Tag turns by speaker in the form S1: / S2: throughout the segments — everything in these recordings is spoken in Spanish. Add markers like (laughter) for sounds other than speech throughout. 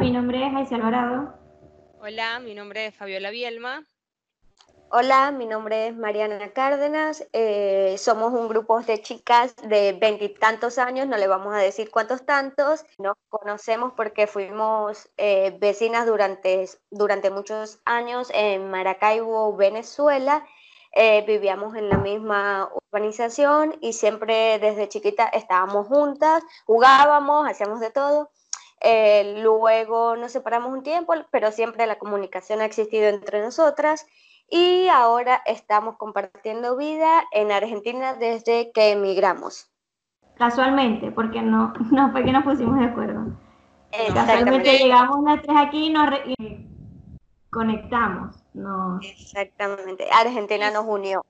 S1: mi nombre es Aisy Alvarado.
S2: Hola, mi nombre es Fabiola Bielma.
S3: Hola, mi nombre es Mariana Cárdenas. Eh, somos un grupo de chicas de veintitantos años, no le vamos a decir cuántos tantos. Nos conocemos porque fuimos eh, vecinas durante, durante muchos años en Maracaibo, Venezuela. Eh, vivíamos en la misma urbanización y siempre desde chiquita estábamos juntas, jugábamos, hacíamos de todo. Luego nos separamos un tiempo, pero siempre la comunicación ha existido entre nosotras y ahora estamos compartiendo vida en Argentina desde que emigramos.
S1: Casualmente, porque no, (laughs) no fue que nos pusimos de acuerdo. Casualmente llegamos las tres aquí y nos conectamos.
S3: Exactamente, Argentina nos unió.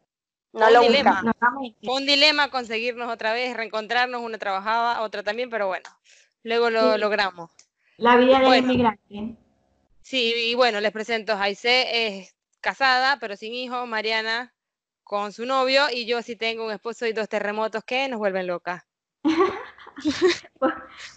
S2: No lo dilema. Fue un dilema conseguirnos otra vez, reencontrarnos, una trabajaba, otra también, pero bueno, luego lo logramos.
S1: La vida del inmigrante.
S2: Sí, y bueno, les presento, Jaise es casada, pero sin hijos, Mariana con su novio, y yo sí tengo un esposo y dos terremotos que nos vuelven locas. (laughs)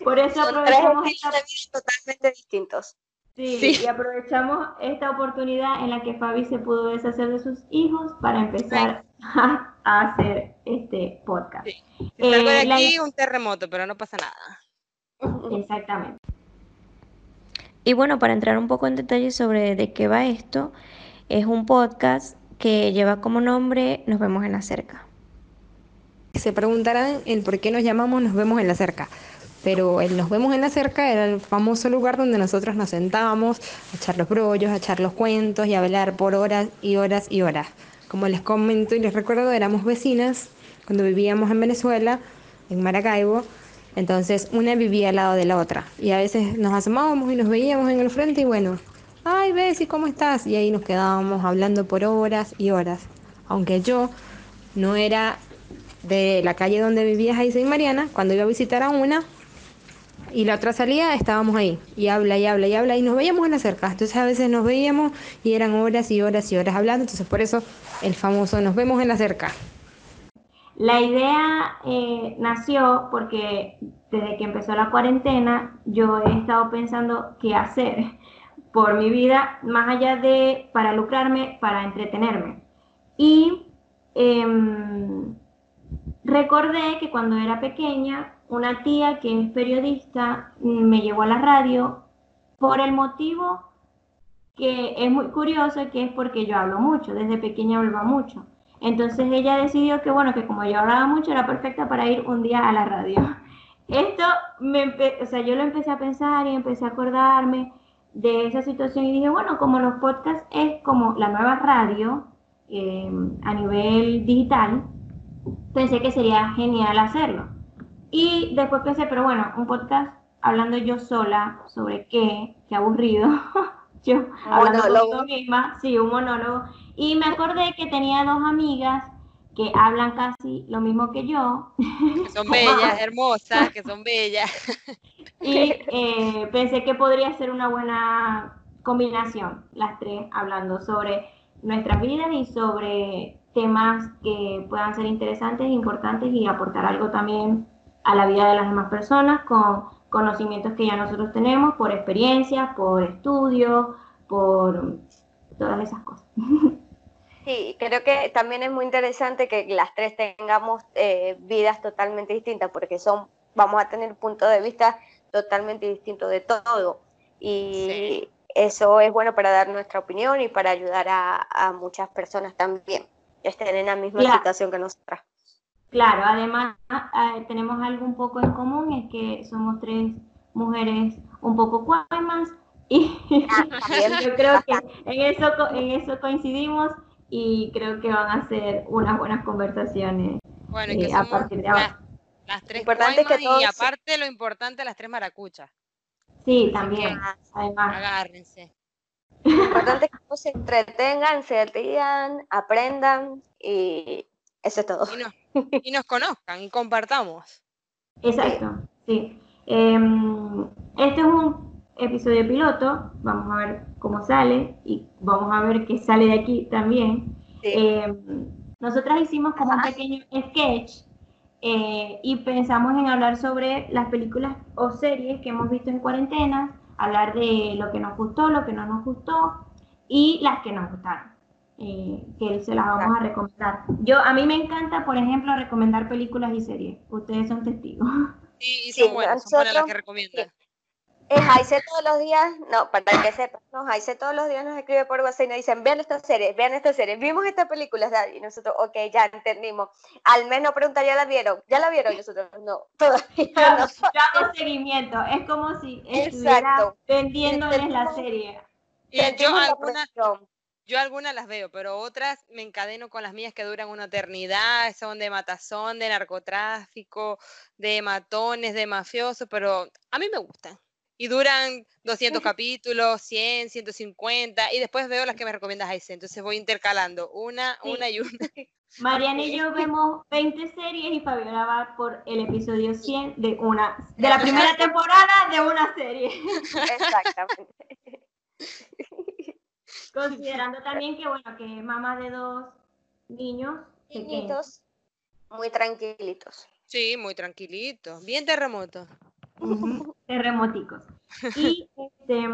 S1: por, eso aprovechamos esta...
S3: totalmente distintos.
S1: Sí, y aprovechamos esta oportunidad en la que Fabi se pudo deshacer de sus hijos para empezar a, hacer este podcast. Sí.
S2: Eh, de aquí un terremoto, pero no pasa nada. (laughs)
S1: Exactamente.
S4: Y bueno, para entrar un poco en detalle sobre de qué va esto, es un podcast que lleva como nombre Nos vemos en la cerca.
S5: Se preguntarán el por qué nos llamamos Nos vemos en la cerca. Pero el Nos vemos en la cerca era el famoso lugar donde nosotros nos sentábamos a echar los brollos, a echar los cuentos y a hablar por horas y horas y horas. Como les comento y les recuerdo, éramos vecinas cuando vivíamos en Venezuela, en Maracaibo. Entonces una vivía al lado de la otra. Y a veces nos asomábamos y nos veíamos en el frente y bueno, ay Bessie, ¿cómo estás? Y ahí nos quedábamos hablando por horas y horas. Aunque yo no era de la calle donde vivía Jaise y Mariana, cuando iba a visitar a una y la otra salía, estábamos ahí. Y habla y habla y habla y nos veíamos en la cerca. Entonces a veces nos veíamos y eran horas y horas y horas hablando. Entonces por eso el famoso nos vemos en la cerca.
S1: La idea eh, nació porque desde que empezó la cuarentena yo he estado pensando qué hacer por mi vida, más allá de para lucrarme, para entretenerme. Y em, recordé que cuando era pequeña, una tía que es periodista me llevó a la radio por el motivo que es muy curioso, que es porque yo hablo mucho, desde pequeña hablo mucho. Entonces ella decidió que, bueno, que como yo hablaba mucho, era perfecta para ir un día a la radio. Esto, me o sea, yo lo empecé a pensar y empecé a acordarme de esa situación y dije, bueno, como los podcasts es como la nueva radio eh, a nivel digital, pensé que sería genial hacerlo. Y después pensé, pero bueno, un podcast hablando yo sola sobre qué, qué aburrido. (laughs) yo hablando misma, sí, un monólogo. Y me acordé que tenía dos amigas que hablan casi lo mismo que yo.
S2: Que son (laughs) bellas, (laughs) hermosas, que son bellas.
S1: y eh, pensé que podría ser una buena combinación, las tres hablando sobre nuestras vidas y sobre temas que puedan ser interesantes, importantes y aportar algo también a la vida de las demás personas con conocimientos que ya nosotros tenemos por experiencia, por estudios, por todas esas cosas. (laughs)
S3: Sí, creo que también es muy interesante que las tres tengamos eh, vidas totalmente distintas, porque son, vamos a tener puntos de vista totalmente distintos de todo. Y eso es bueno para dar nuestra opinión y para ayudar a, muchas personas también que estén en la misma situación que nosotras.
S1: Claro, además eh, tenemos algo un poco en común, es que somos tres mujeres un poco cuamas y (laughs) ah, (laughs) yo creo que en eso, en eso coincidimos y creo que van a ser unas buenas conversaciones
S2: bueno, que eh, a partir de ahora. Las, tres importante que y aparte lo importante, las tres maracuchas.
S1: Sí, también,
S2: además. Agárrense.
S3: Lo importante es que todos se entretengan, se rían, aprendan y eso es todo.
S2: Y nos, conozcan y compartamos.
S1: Exacto, sí. Em, este es un episodio piloto, vamos a ver cómo sale y vamos a ver qué sale de aquí también. Eh, nosotras hicimos como un pequeño sketch eh, y pensamos en hablar sobre las películas o series que hemos visto en cuarentena hablar de lo que nos gustó, lo que no nos gustó y las que nos gustaron. Eh, que se las vamos a recomendar. Yo, a mí me encanta, por ejemplo, recomendar películas y series. Ustedes son testigos. (laughs)
S2: Sí, y son
S3: Sí,
S2: buenas, son buenas las que recomiendan.
S3: Jaice todos los días, no, para que sepan, no, Jaice todos los días nos escribe por WhatsApp y nos dicen, vean esta serie, vean esta serie, vimos esta película, Daddy", y nosotros, ok, ya entendimos. Al menos preguntar, ¿ya la vieron? ¿Ya la vieron? Y nosotros, no, (laughs) todavía
S1: Yo,
S3: no.
S1: yo hago seguimiento. Es como si estuviera
S3: Exacto.
S1: vendiéndoles la serie.
S2: Y yo
S3: presión.
S2: Yo algunas las veo, pero otras me encadeno con las mías que duran una eternidad, son de matazón, de narcotráfico, de matones, de mafiosos, pero a mí me gustan. Y duran 200 capítulos, 100, 150, y después veo las que me recomiendas, Aise. Entonces voy intercalando una,
S1: Sí.
S2: una y una. (laughs)
S1: Mariana y yo (laughs) vemos 20 series y Fabiola va por el episodio 100 de una de la primera (laughs) temporada de una serie.
S3: Exactamente.
S1: Considerando también que bueno, que es mamá de dos niños pequeños.
S3: Niñitos, muy tranquilitos.
S2: Sí, muy tranquilito, bien terremoto.
S1: Ujú, (laughs) terremoticos. Y este,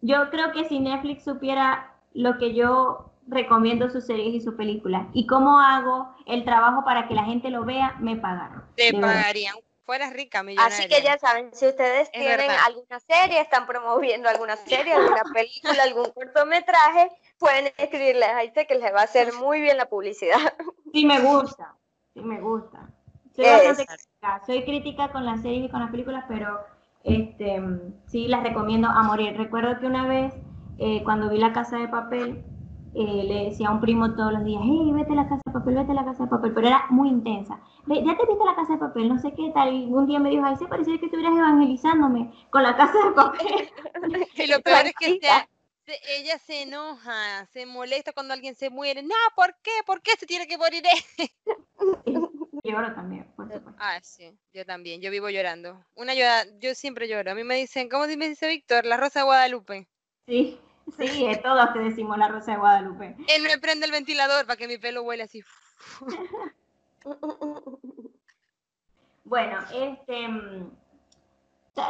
S1: yo creo que si Netflix supiera lo que yo recomiendo sus series y sus películas y cómo hago el trabajo para que la gente lo vea, me pagaron.
S2: Te pagarían. Fueras rica, millonaria.
S3: Así que ya saben, si ustedes
S2: Es
S3: tienen
S2: verdad.
S3: alguna serie, están promoviendo alguna serie, alguna película, algún cortometraje, pueden escribirles a Aise que les va a hacer muy bien la publicidad.
S1: Sí me gusta, sí me gusta. Soy bastante crítica, soy crítica con las series y con las películas, pero este, sí las recomiendo a morir. Recuerdo que una vez, eh, cuando vi La Casa de Papel, eh, le decía a un primo todos los días, hey, vete a la Casa de Papel, vete a la Casa de Papel, pero era muy intensa. "Ve, ya te viste la Casa de Papel, no sé qué tal, y un día me dijo, ay, se parecía que estuvieras evangelizándome con la Casa de Papel. (laughs)
S2: Y lo peor es que ella se enoja, se molesta cuando alguien se muere. No, ¿por qué? ¿Por qué se tiene que morir?
S1: Lloro también, por supuesto.
S2: Ah, sí, yo también, yo vivo llorando. Una llora, yo siempre lloro. A mí me dicen, ¿cómo me dice Víctor? La Rosa de Guadalupe.
S1: Sí, sí, eh, todos te decimos la Rosa de Guadalupe.
S2: Él me prende el ventilador para que mi pelo huele así. (laughs)
S1: Bueno, este, mm,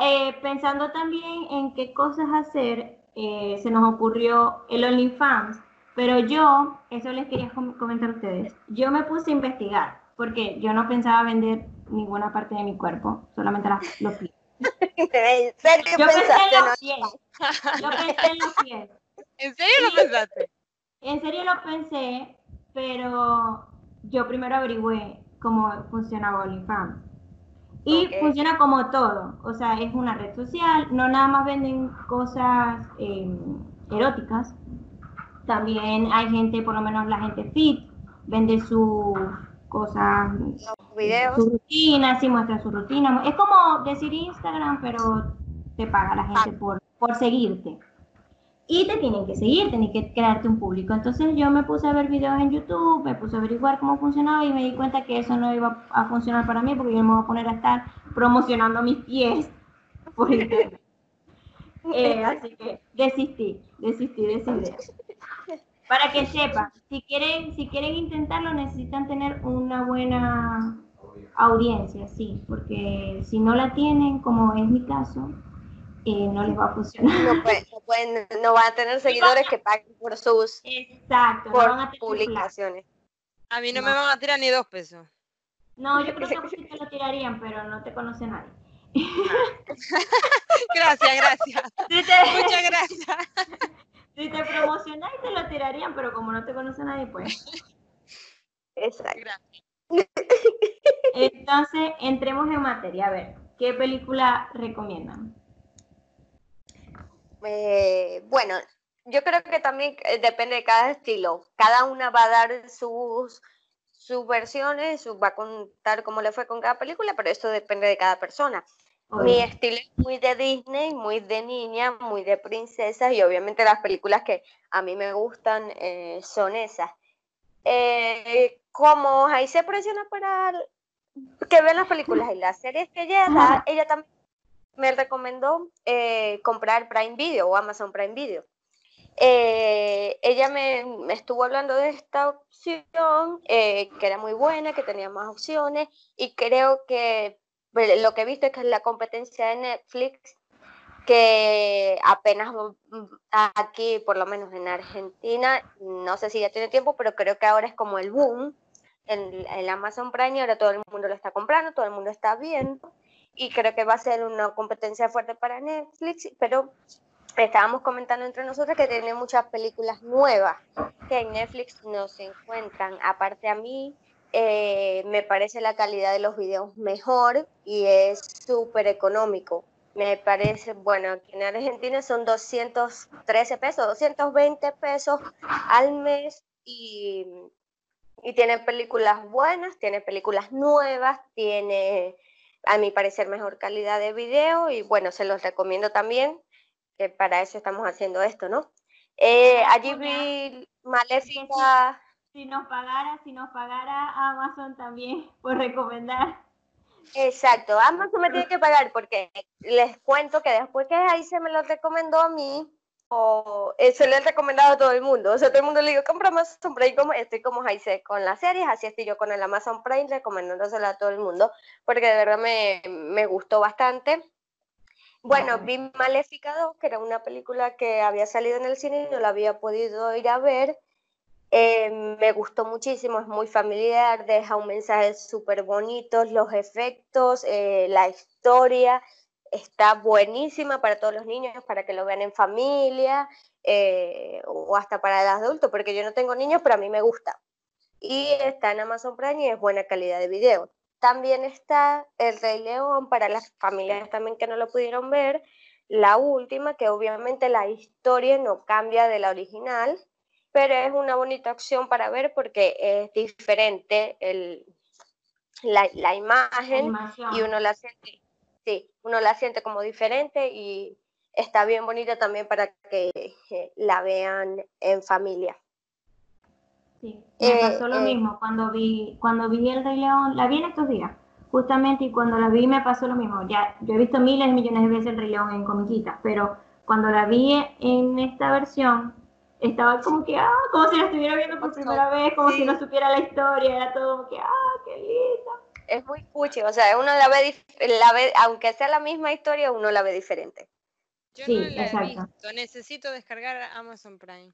S1: eh, pensando también en qué cosas hacer, eh, se nos ocurrió el OnlyFans, pero yo, eso les quería com- comentar a ustedes, yo me puse a investigar, porque yo no pensaba vender ninguna parte de mi cuerpo, solamente las- los pies.
S3: ¿En serio
S1: Yo pensé
S3: pensaste?
S1: en los pies, yo pensé en los pies.
S2: ¿En serio lo pensaste?
S1: En serio lo pensé, pero yo primero averigüé cómo funcionaba OnlyFans. Y funciona como todo, o sea, es una red social, no nada más venden cosas eh, eróticas, también hay gente, por lo menos la gente fit, vende sus cosas,
S3: videos.
S1: su rutina, sí muestra su rutina, es como decir Instagram, pero te paga la gente por, por seguirte. Y te tienen que seguir, tienes que crearte un público. Entonces yo me puse a ver videos en YouTube, me puse a averiguar cómo funcionaba y me di cuenta que eso no iba a funcionar para mí porque yo me voy a poner a estar promocionando mis pies (laughs) por internet. (laughs) Eh, así que desistí, desistí de esa idea. Para que sepan, si quieren, si quieren intentarlo necesitan tener una buena audiencia, sí, porque si no la tienen, como es mi caso, eh, no les va a funcionar.
S3: No, pueden, no, pueden- no van a tener seguidores que paguen por sus
S1: Exacto, no van a
S3: publicaciones.
S2: A mí no,
S1: No.
S2: me van a tirar ni dos pesos.
S1: No, yo creo que sí te lo tirarían, pero no te conoce nadie. (laughs)
S2: Gracias, gracias. (laughs)
S1: Si te,
S2: Muchas gracias. (laughs)
S1: si te promocionáis, te lo tirarían, pero como no te conoce nadie, pues.
S3: Exacto.
S2: Gracias.
S1: Entonces, entremos en materia. A ver, ¿qué película recomiendan?
S3: Eh, bueno, yo creo que también eh, depende de cada estilo. Cada una va a dar sus, sus versiones, va a contar cómo le fue con cada película, pero eso depende de cada persona. Mi estilo es muy de Disney, muy de niña, muy de princesas y obviamente las películas que a mí me gustan eh, son esas. Eh, como ahí se presiona para que vean las películas y las series que ella da, ella también me recomendó eh, comprar Prime Video o Amazon Prime Video. Eh, ella me, me estuvo hablando de esta opción, eh, que era muy buena, que tenía más opciones y creo que bueno, lo que he visto es que la competencia de Netflix que apenas mm, aquí, por lo menos en Argentina, no sé si ya tiene tiempo, pero creo que ahora es como el boom en, el Amazon Prime ahora todo el mundo lo está comprando, todo el mundo está viendo y creo que va a ser una competencia fuerte para Netflix, pero estábamos comentando entre nosotros que tiene muchas películas nuevas que en Netflix no se encuentran. Aparte a mí, eh, me parece la calidad de los videos mejor y es súper económico. Me parece, bueno, aquí en Argentina son 213 pesos, 220 pesos al mes y, y tiene películas buenas, tiene películas nuevas, tiene, a mi parecer, mejor calidad de video y bueno, se los recomiendo también, que para eso estamos haciendo esto, ¿no? Eh, allí vi Maléfica
S1: si nos pagara, si nos pagara Amazon también (laughs) por recomendar.
S3: Exacto, Amazon me tiene que pagar porque les cuento que después que ahí se me lo recomendó a mí, o eh, se le ha recomendado a todo el mundo. O sea, todo el mundo le digo, compra Amazon Prime, como, estoy como Jaise con las series, así estoy yo con el Amazon Prime recomendándoselo a todo el mundo, porque de verdad me, me gustó bastante. Bueno, vi Maléfica 2, que era una película que había salido en el cine y no la había podido ir a ver. Eh, me gustó muchísimo, es muy familiar, deja un mensaje súper bonito, los efectos, eh, la historia está buenísima para todos los niños, para que lo vean en familia eh, o hasta para el adulto, porque yo no tengo niños, pero a mí me gusta. Y está en Amazon Prime y es buena calidad de video. También está El Rey León para las familias también que no lo pudieron ver. La última, que obviamente la historia no cambia de la original, pero es una bonita opción para ver porque es diferente el, la, imagen y uno la siente, sí, uno la siente como diferente y está bien bonita también para que eh, la vean en familia.
S1: Sí, me eh, pasó lo eh, mismo cuando vi, cuando vi El Rey León, la vi en estos días, justamente, y cuando la vi me pasó lo mismo. Ya, yo he visto miles y millones de veces El Rey León en comiquitas, pero cuando la vi en esta versión, estaba como que, ah, como si la estuviera viendo por primera vez, como si no supiera la historia, era todo como que, ah, qué linda.
S3: Es muy cuchi, o sea, uno la ve, la ve, aunque sea la misma historia, uno la ve diferente.
S2: Yo no la he visto, necesito descargar Amazon Prime.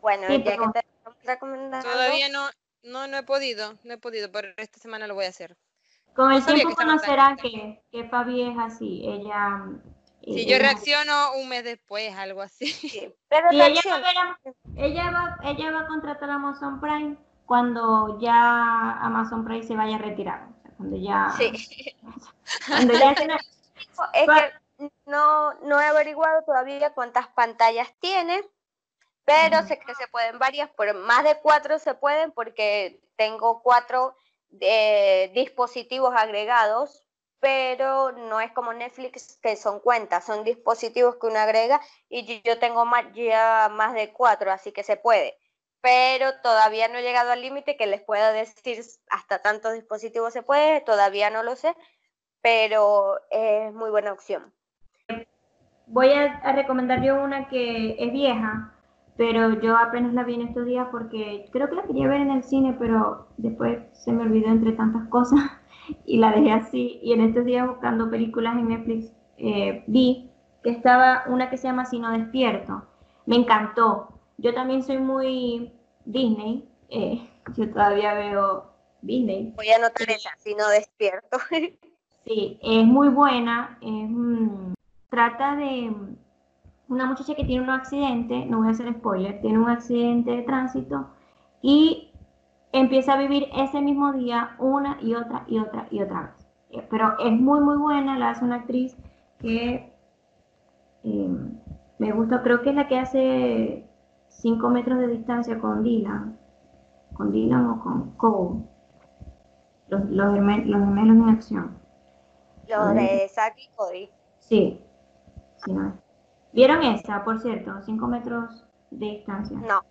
S3: Bueno, ya que te estamos recomendando.
S2: Todavía no, no, no he podido, no he podido, pero esta semana lo voy a hacer.
S1: Con el tiempo conocerán que, que Fabi es así, ella
S2: si yo reacciono un mes después, algo así. (laughs)
S1: Pero ella, va ella, va, ella va a contratar a Amazon Prime cuando ya Amazon Prime se vaya a retirar. cuando ya.
S3: Sí. (laughs) Cuando ya se... (laughs) Es que no, no he averiguado todavía cuántas pantallas tiene, pero sé que se pueden varias, por más de cuatro se pueden porque tengo cuatro eh, dispositivos agregados pero no es como Netflix que son cuentas, son dispositivos que uno agrega y yo tengo ya más de cuatro, así que se puede. Pero todavía no he llegado al límite que les pueda decir hasta tantos dispositivos se puede, todavía no lo sé, pero es muy buena opción.
S1: Voy a, recomendar yo una que es vieja, pero yo apenas la vi en estos días porque creo que la quería ver en el cine, pero después se me olvidó entre tantas cosas y la dejé así. Y en estos días buscando películas en Netflix eh, vi que estaba una que se llama Si no despierto. Me encantó. Yo también soy muy Disney. Eh, (laughs) yo todavía veo Disney.
S3: Voy a anotar esa, Si no despierto. (laughs)
S1: sí, es muy buena. trata de una muchacha que tiene un accidente, no voy a hacer spoiler, tiene un accidente de tránsito y empieza a vivir ese mismo día una y otra y otra y otra vez. Eh, pero es muy, muy buena, la hace una actriz que em, me gusta, creo que es la que hace 5 metros de distancia con Dylan, con Dylan o con Cole, los, los, gemelos en acción.
S3: Los de Zack y Cody.
S1: Sí. ¿Vieron esa, por cierto? 5 metros de distancia.
S3: No.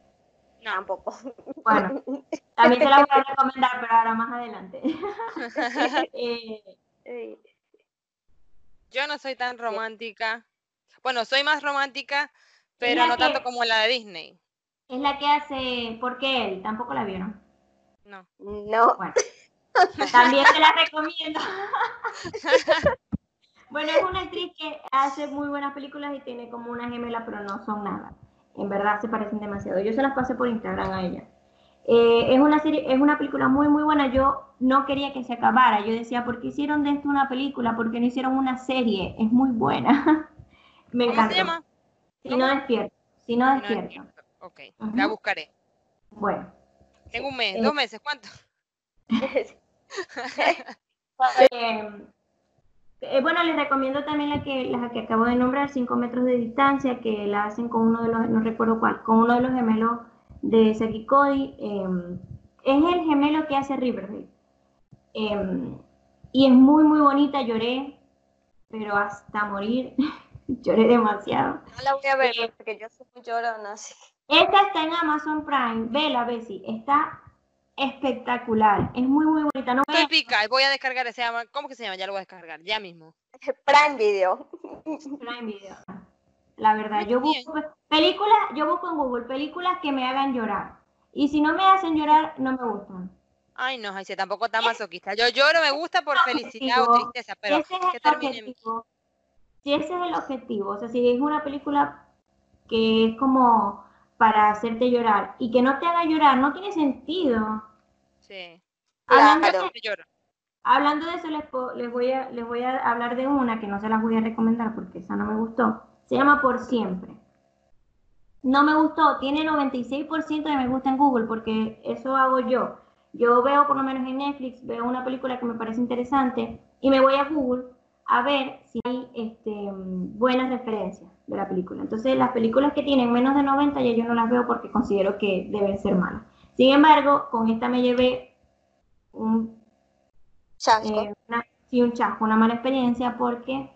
S3: Tampoco.
S1: Bueno, (laughs) también te la voy a recomendar, pero ahora más adelante. (laughs) (laughs)
S2: Eh, Yo no soy tan romántica. Bueno, soy más romántica, pero no tanto como la de Disney.
S1: Es la que hace ¿Por qué él? ¿Tampoco la vieron?
S2: No.
S3: No.
S1: Bueno, también te la recomiendo. Bueno, es una actriz que hace muy buenas películas y tiene como una gemela, pero no son nada. En verdad se parecen demasiado. Yo se las pasé por Instagram a ella. Eh, es una serie, es una película muy muy buena. Yo no quería que se acabara. Yo decía, ¿por qué hicieron de esto una película? ¿Por qué no hicieron una serie? Es muy buena. (laughs) Me
S2: ¿Cómo
S1: encanta.
S2: se llama?
S1: Si no despierto. Si no
S2: No
S1: despierto.
S2: Ok, la buscaré.
S1: Bueno.
S2: Tengo un mes,
S1: Eh,
S2: dos meses, ¿cuánto? (laughs) (laughs)
S1: Eh, eh, bueno, les recomiendo también la que, la que acabo de nombrar, 5 metros de distancia, que la hacen con uno de los, no recuerdo cuál, con uno de los gemelos de Seki Cody. eh, es el gemelo que hace Riverdale. Eh, y es muy, muy bonita, lloré, pero hasta morir, (laughs) lloré demasiado.
S3: No la voy a ver
S1: Eh,
S3: porque yo soy muy llorona, así.
S1: Esta está en Amazon Prime, vela, Bessie, está espectacular, es muy, muy bonita. No voy a-
S2: Estoy pica, voy a descargar, se llama, ¿cómo que se llama? Ya lo voy a descargar, ya mismo. (laughs)
S3: Prime Video.
S1: Prime Video. La verdad, yo busco películas, yo busco en Google películas que me hagan llorar. Y si no me hacen llorar, no me gustan.
S2: Ay, no, ay, sí, tampoco está masoquista. Yo lloro, me gusta por felicidad o tristeza, pero
S1: ese es
S2: que
S1: el
S2: termine.
S1: objetivo. Si ese es el objetivo, o sea, si es una película que es como para hacerte llorar y que no te haga llorar, no tiene sentido.
S2: Sí,
S1: Hablando,
S3: Claro.
S1: de, hablando de eso, les, po- les, voy a, les voy a hablar de una que no se las voy a recomendar porque esa no me gustó. Se llama Por Siempre. No me gustó, tiene 96% de me gusta en Google porque eso hago yo. Yo veo por lo menos en Netflix, veo una película que me parece interesante y me voy a Google a ver si hay este, buenas referencias de la película. Entonces las películas que tienen menos de 90 ya yo no las veo porque considero que deben ser malas. Sin embargo, con esta me llevé un
S3: Chasco.
S1: eh, una, sí, un chasco, una mala experiencia porque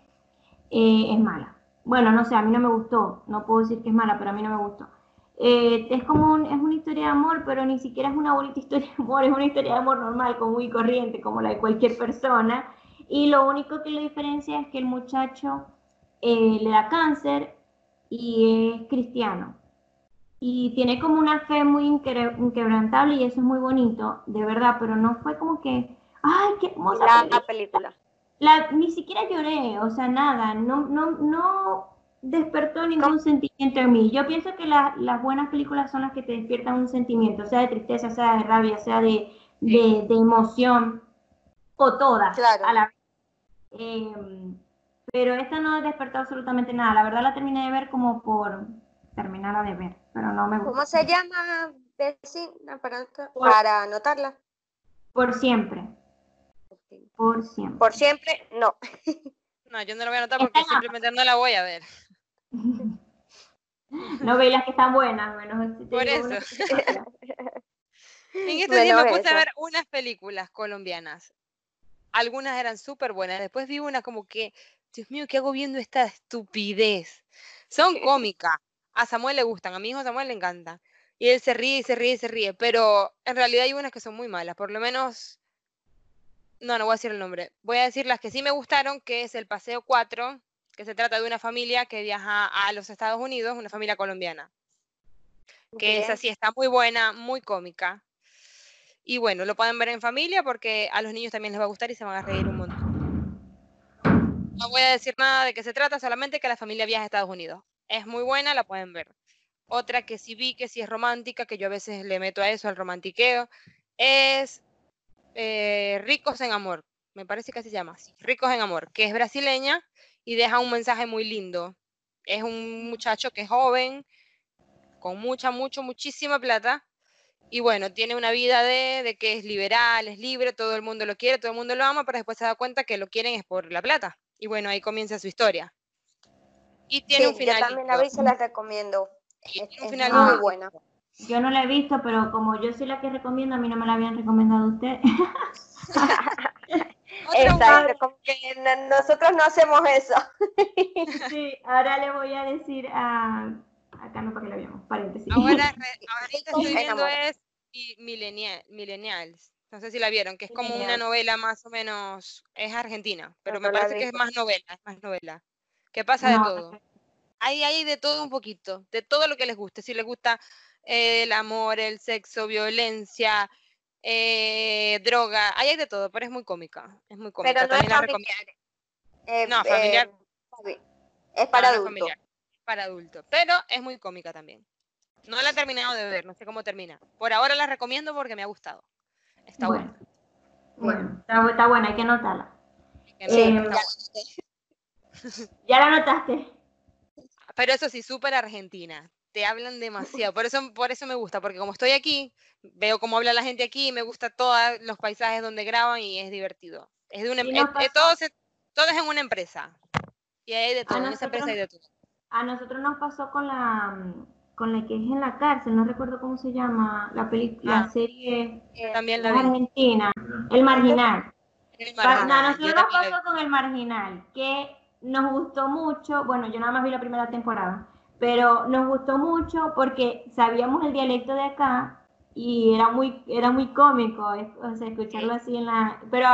S1: eh, es mala. Bueno, no sé, a mí no me gustó, no puedo decir que es mala, pero a mí no me gustó. Eh, es como un- es una historia de amor, pero ni siquiera es una bonita historia de amor, es una historia de amor normal, común y corriente, como la de cualquier persona. Y lo único que lo diferencia es que el muchacho eh, le da cáncer y es cristiano. Y tiene como una fe muy inquebra- inquebrantable y eso es muy bonito, de verdad, pero no fue como que, ay, qué hermosa
S3: La,
S1: película".
S3: película.
S1: La- ni siquiera lloré, o sea, nada, no, no, no despertó ningún sentimiento en mí. Yo pienso que la- las buenas películas son las que te despiertan un sentimiento, sea de tristeza, sea de rabia, sea de, de, de emoción, o todas
S3: Claro.
S1: a la Em, pero esta no despertó absolutamente nada. La verdad la terminé de ver como por terminarla de ver, pero no me gustó.
S3: ¿Cómo se llama, vecina? Para, para anotarla.
S1: Por siempre, por siempre.
S3: Por siempre, no. (laughs)
S2: No, yo no lo voy a anotar
S1: Está
S2: porque
S1: Amazon.
S2: simplemente no la voy a ver. (laughs)
S1: No veis las que están buenas, menos si te
S2: Por eso.
S1: está. (laughs)
S2: En estos días me puse a ver unas películas colombianas. Algunas eran súper buenas. Después vi una como que, Dios mío, ¿qué hago viendo esta estupidez? Son cómicas. A Samuel le gustan, a mi hijo Samuel le encanta. Y él se ríe y se ríe y se ríe. Pero en realidad hay unas que son muy malas. Por lo menos, no, no voy a decir el nombre. Voy a decir las que sí me gustaron, que es El Paseo 4, que se trata de una familia que viaja a los Estados Unidos, una familia colombiana que es
S3: Bien.
S2: así, está muy buena, muy cómica. Y bueno, lo pueden ver en familia porque a los niños también les va a gustar y se van a reír un montón. No voy a decir nada de qué se trata, solamente que la familia viaja a Estados Unidos. Es muy buena, la pueden ver. Otra que sí vi que sí es romántica, que yo a veces le meto a eso, al romantiqueo, es eh, Ricos en Amor. Me parece que así se llama, Ricos en Amor, que es brasileña y deja un mensaje muy lindo. Es un muchacho que es joven, con mucha, mucho, muchísima plata. Y bueno, tiene una vida de, de que es liberal, es libre, todo el mundo lo quiere, todo el mundo lo ama, pero después se da cuenta que lo quieren es por la plata. Y bueno, ahí comienza su historia. Y tiene
S3: Sí,
S2: un final.
S3: yo también la vi se la recomiendo.
S2: y
S3: Es,
S2: tiene un final
S3: muy
S2: muy
S3: buena.
S1: Yo no la he visto, pero como yo soy la que recomiendo, a mí no me la habían recomendado usted. (laughs)
S3: Exacto, que nosotros no hacemos eso. (laughs)
S1: sí, ahora le voy a decir a... Acá no para que la veamos, paréntesis.
S2: Ahora, (laughs) ahorita estoy
S3: en
S2: viendo es mi- Millennia- Millennials. No sé si la vieron, que es como una novela más o menos, es argentina, pero
S3: no
S2: me parece que es más novela, es más novela. Que pasa de
S1: No,
S2: todo. Hay, hay de todo un poquito, de todo lo que les guste. Si les gusta eh, el amor, el sexo, violencia, eh, droga, ahí hay de todo, pero es muy cómica. Es muy cómica.
S3: Pero no es
S2: También recomiendo.
S3: familiar. Eh,
S2: No, familiar.
S3: eh, es para
S2: No, es
S3: adultos.
S2: Para adultos. Pero es muy cómica también. No la he terminado de ver, no sé cómo termina. Por ahora la recomiendo porque me ha gustado. Está
S1: Bueno,
S2: buena.
S1: bueno, está, está buena, hay que anotarla.
S2: Que
S1: Eh,
S2: buena.
S1: ¿Ya la anotaste?
S2: Pero eso sí, súper argentina. Te hablan demasiado. Por eso, por eso me gusta, porque como estoy aquí, veo cómo habla la gente aquí, me gusta todos los paisajes donde graban y es divertido. Es de una, em- es- todo, se- todo es en una empresa. Y hay de todo, en esa empresa hay de todo.
S1: A nosotros nos pasó con la con la que es en la cárcel, no recuerdo cómo se llama, la película,
S2: Ah.
S1: la serie
S3: Eh,
S2: También vi.
S1: argentina, El Marginal.
S2: El Marginal,
S1: no, nosotros nos pasó con El Marginal, que nos gustó mucho, bueno, yo nada más vi la primera temporada, pero nos gustó mucho porque sabíamos el dialecto de acá y era muy, era muy cómico, o sea, escucharlo así en la... Pero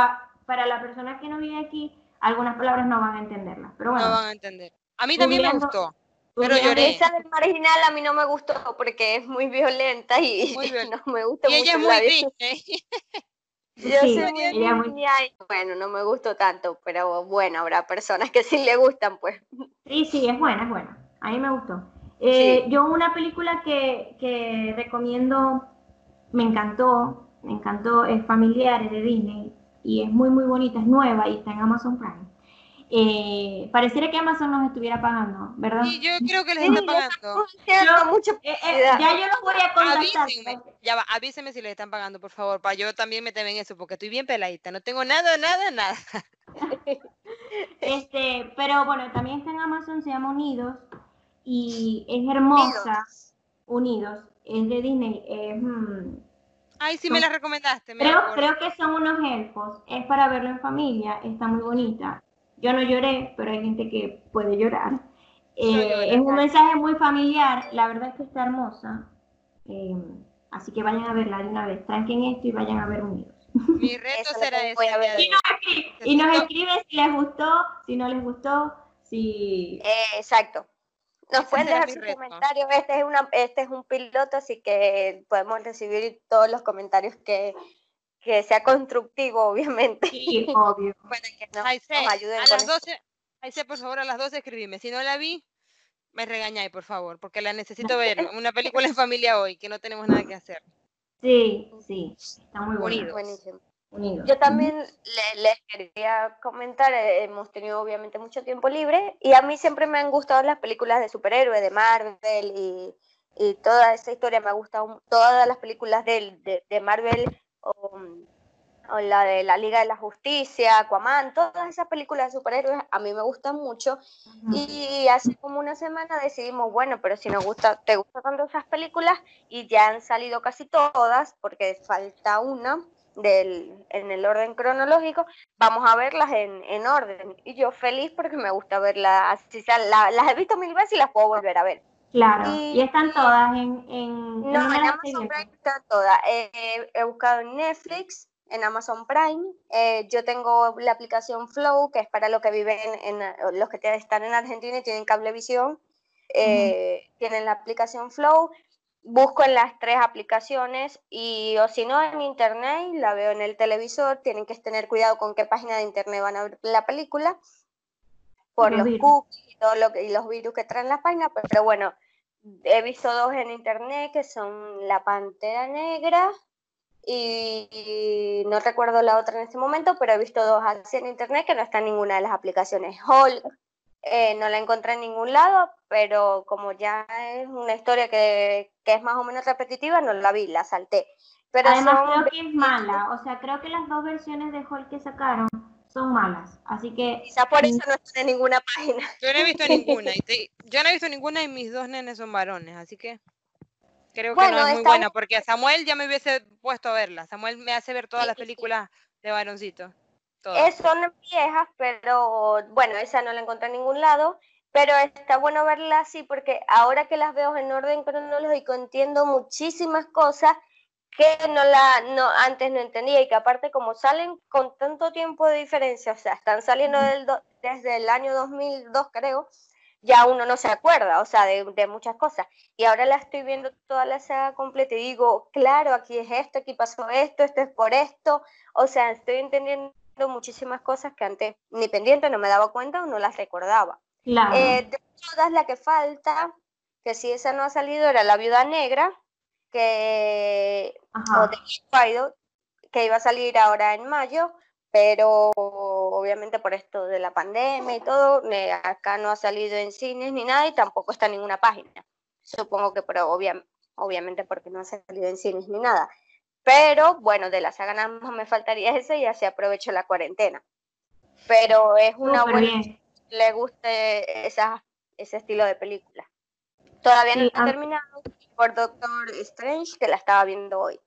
S1: para la persona que no vive aquí, algunas palabras no van a entenderlas, pero bueno.
S2: No van a entender. A mí también me gustó. pero lloré.
S3: Esa del marginal a mí no me gustó porque es muy violenta y
S2: Muy (laughs)
S3: no me gusta
S2: Y ella es
S3: mucho
S2: muy triste. (laughs)
S3: Yo
S1: Sí,
S3: soy muy niña y bueno, no me gustó tanto, pero bueno, habrá personas que sí le gustan, pues.
S1: Sí, sí, es buena, es buena. A mí me gustó. Eh, Yo una película que, que recomiendo, me encantó, me encantó, es familiar, es de Disney y es muy, muy bonita, es nueva y está en Amazon Prime. Eh, pareciera que Amazon nos estuviera pagando, ¿verdad?
S2: Y yo creo que les
S3: Sí,
S2: está pagando.
S3: Cierto,
S1: Yo-
S3: mucho
S1: Eh, eh, ya yo los voy a contactar.
S2: Avísenme, ya va, avísenme si les están pagando, por favor, para yo también meterme en eso, porque estoy bien peladita, no tengo nada, nada, nada. (laughs)
S1: Este, pero bueno, también está en Amazon, se llama Unidos y es hermosa. Unidos, es de Disney. es, mm,
S2: Ay, sí me la recomendaste, me
S1: Creo, creo que son unos elfos. Es para verlo en familia. Está muy bonita. Yo no lloré, pero hay gente que puede llorar. Eh, es un mensaje muy familiar. La verdad es que está hermosa. Eh, así que vayan a verla de una vez. Tranquen esto y vayan a ver Unidos.
S2: Mi (laughs) reto será ese. de hoy.
S1: Y nos escriben si les gustó, si no les gustó, si...
S3: Eh, exacto. Nos pueden dejar sus
S2: reto.
S3: comentarios. Este es, una, este es un piloto, así que podemos recibir todos los comentarios que, que sea constructivo, obviamente.
S1: Sí, (laughs) obvio.
S3: Para que nos, nos ayuden
S2: a
S3: con
S2: las
S3: esto.
S2: 12, Aise, por favor, a las 12 escribime. Si no la vi, me regañáis, por favor, porque la necesito ver. (laughs) Una película en familia hoy, que no tenemos nada que hacer.
S1: Sí, sí. Está muy.
S2: Unidos.
S3: Buenísimo.
S1: Unidos.
S3: Yo también le- les quería comentar, eh, hemos tenido obviamente mucho tiempo libre y a mí siempre me han gustado las películas de superhéroes, de Marvel y, y toda esa historia, me ha gustado todas las películas del- de, de Marvel o, o la de la Liga de la Justicia, Aquaman, todas esas películas de superhéroes a mí me gustan mucho y hace como una semana decidimos, bueno, pero si nos gusta, te gustan tanto esas películas y ya han salido casi todas, porque falta una del, en el orden cronológico, vamos a verlas en, en orden. Y yo feliz porque me gusta verlas, así sea, la- las he visto mil veces y las puedo volver a ver.
S1: Claro.
S3: Y-
S1: Y están todas en... en
S3: No, en Amazon? Prime están todas. Eh, he buscado en Netflix, en Amazon Prime. eh, yo tengo la aplicación Flow, que es para los que viven en, en- los que están en Argentina y tienen cablevisión. eh, Tienen la aplicación Flow. Busco en las tres aplicaciones y o si no en internet, la veo en el televisor. Tienen que tener cuidado con qué página de internet van a ver la película por
S1: Los
S3: cookies todo lo que, y los virus que traen las páginas, pero, pero bueno, he visto dos en internet que son La Pantera Negra y, y no recuerdo la otra en este momento, pero he visto dos así en internet que no está en ninguna de las aplicaciones. Hulk eh, no la encontré en ningún lado, pero como ya es una historia que, que es más o menos repetitiva, no la vi, la salté. Pero
S1: Además
S3: son
S1: creo que es mala, o sea, creo que las dos versiones de Hulk que sacaron son malas, así que
S3: quizá por eso no están en ninguna página.
S2: Yo no he visto ninguna. (laughs) Y te- yo no he visto ninguna y mis dos nenes son varones, así que creo que
S3: Bueno,
S2: no es muy
S3: está-
S2: buena, porque a Samuel ya me hubiese puesto a verla. Samuel me hace ver todas
S3: Sí,
S2: las
S3: sí.
S2: películas de varoncito. Todas.
S3: Eh, son viejas, pero bueno, esa no la encontré en ningún lado. Pero está bueno verla así porque ahora que las veo en orden cronológico entiendo muchísimas cosas que no la no antes no entendía y que aparte como salen con tanto tiempo de diferencia, o sea, están saliendo del do- desde el año 2002 creo, ya uno no se acuerda, o sea, de, de muchas cosas. Y ahora la estoy viendo toda la saga completa y digo, claro, aquí es esto, aquí pasó esto, esto es por esto, o sea, estoy entendiendo muchísimas cosas que antes ni pendiente no me daba cuenta o no las recordaba.
S1: Claro.
S3: Eh, de todas, la que falta, que si esa no ha salido, era La Viuda Negra, que, o de Widow, que iba a salir ahora en mayo, pero obviamente por esto de la pandemia y todo, ne- acá no ha salido en cines ni nada y tampoco está en ninguna página. Supongo que pero obvia- obviamente porque no ha salido en cines ni nada. Pero bueno, de la saga nada más me faltaría (laughs) ese y así aprovecho la cuarentena. Pero es una
S1: Súper
S3: buena
S1: bien.
S3: le guste esa, ese estilo de película. Todavía no
S1: Sí,
S3: está terminado por Doctor Strange, que la estaba viendo hoy.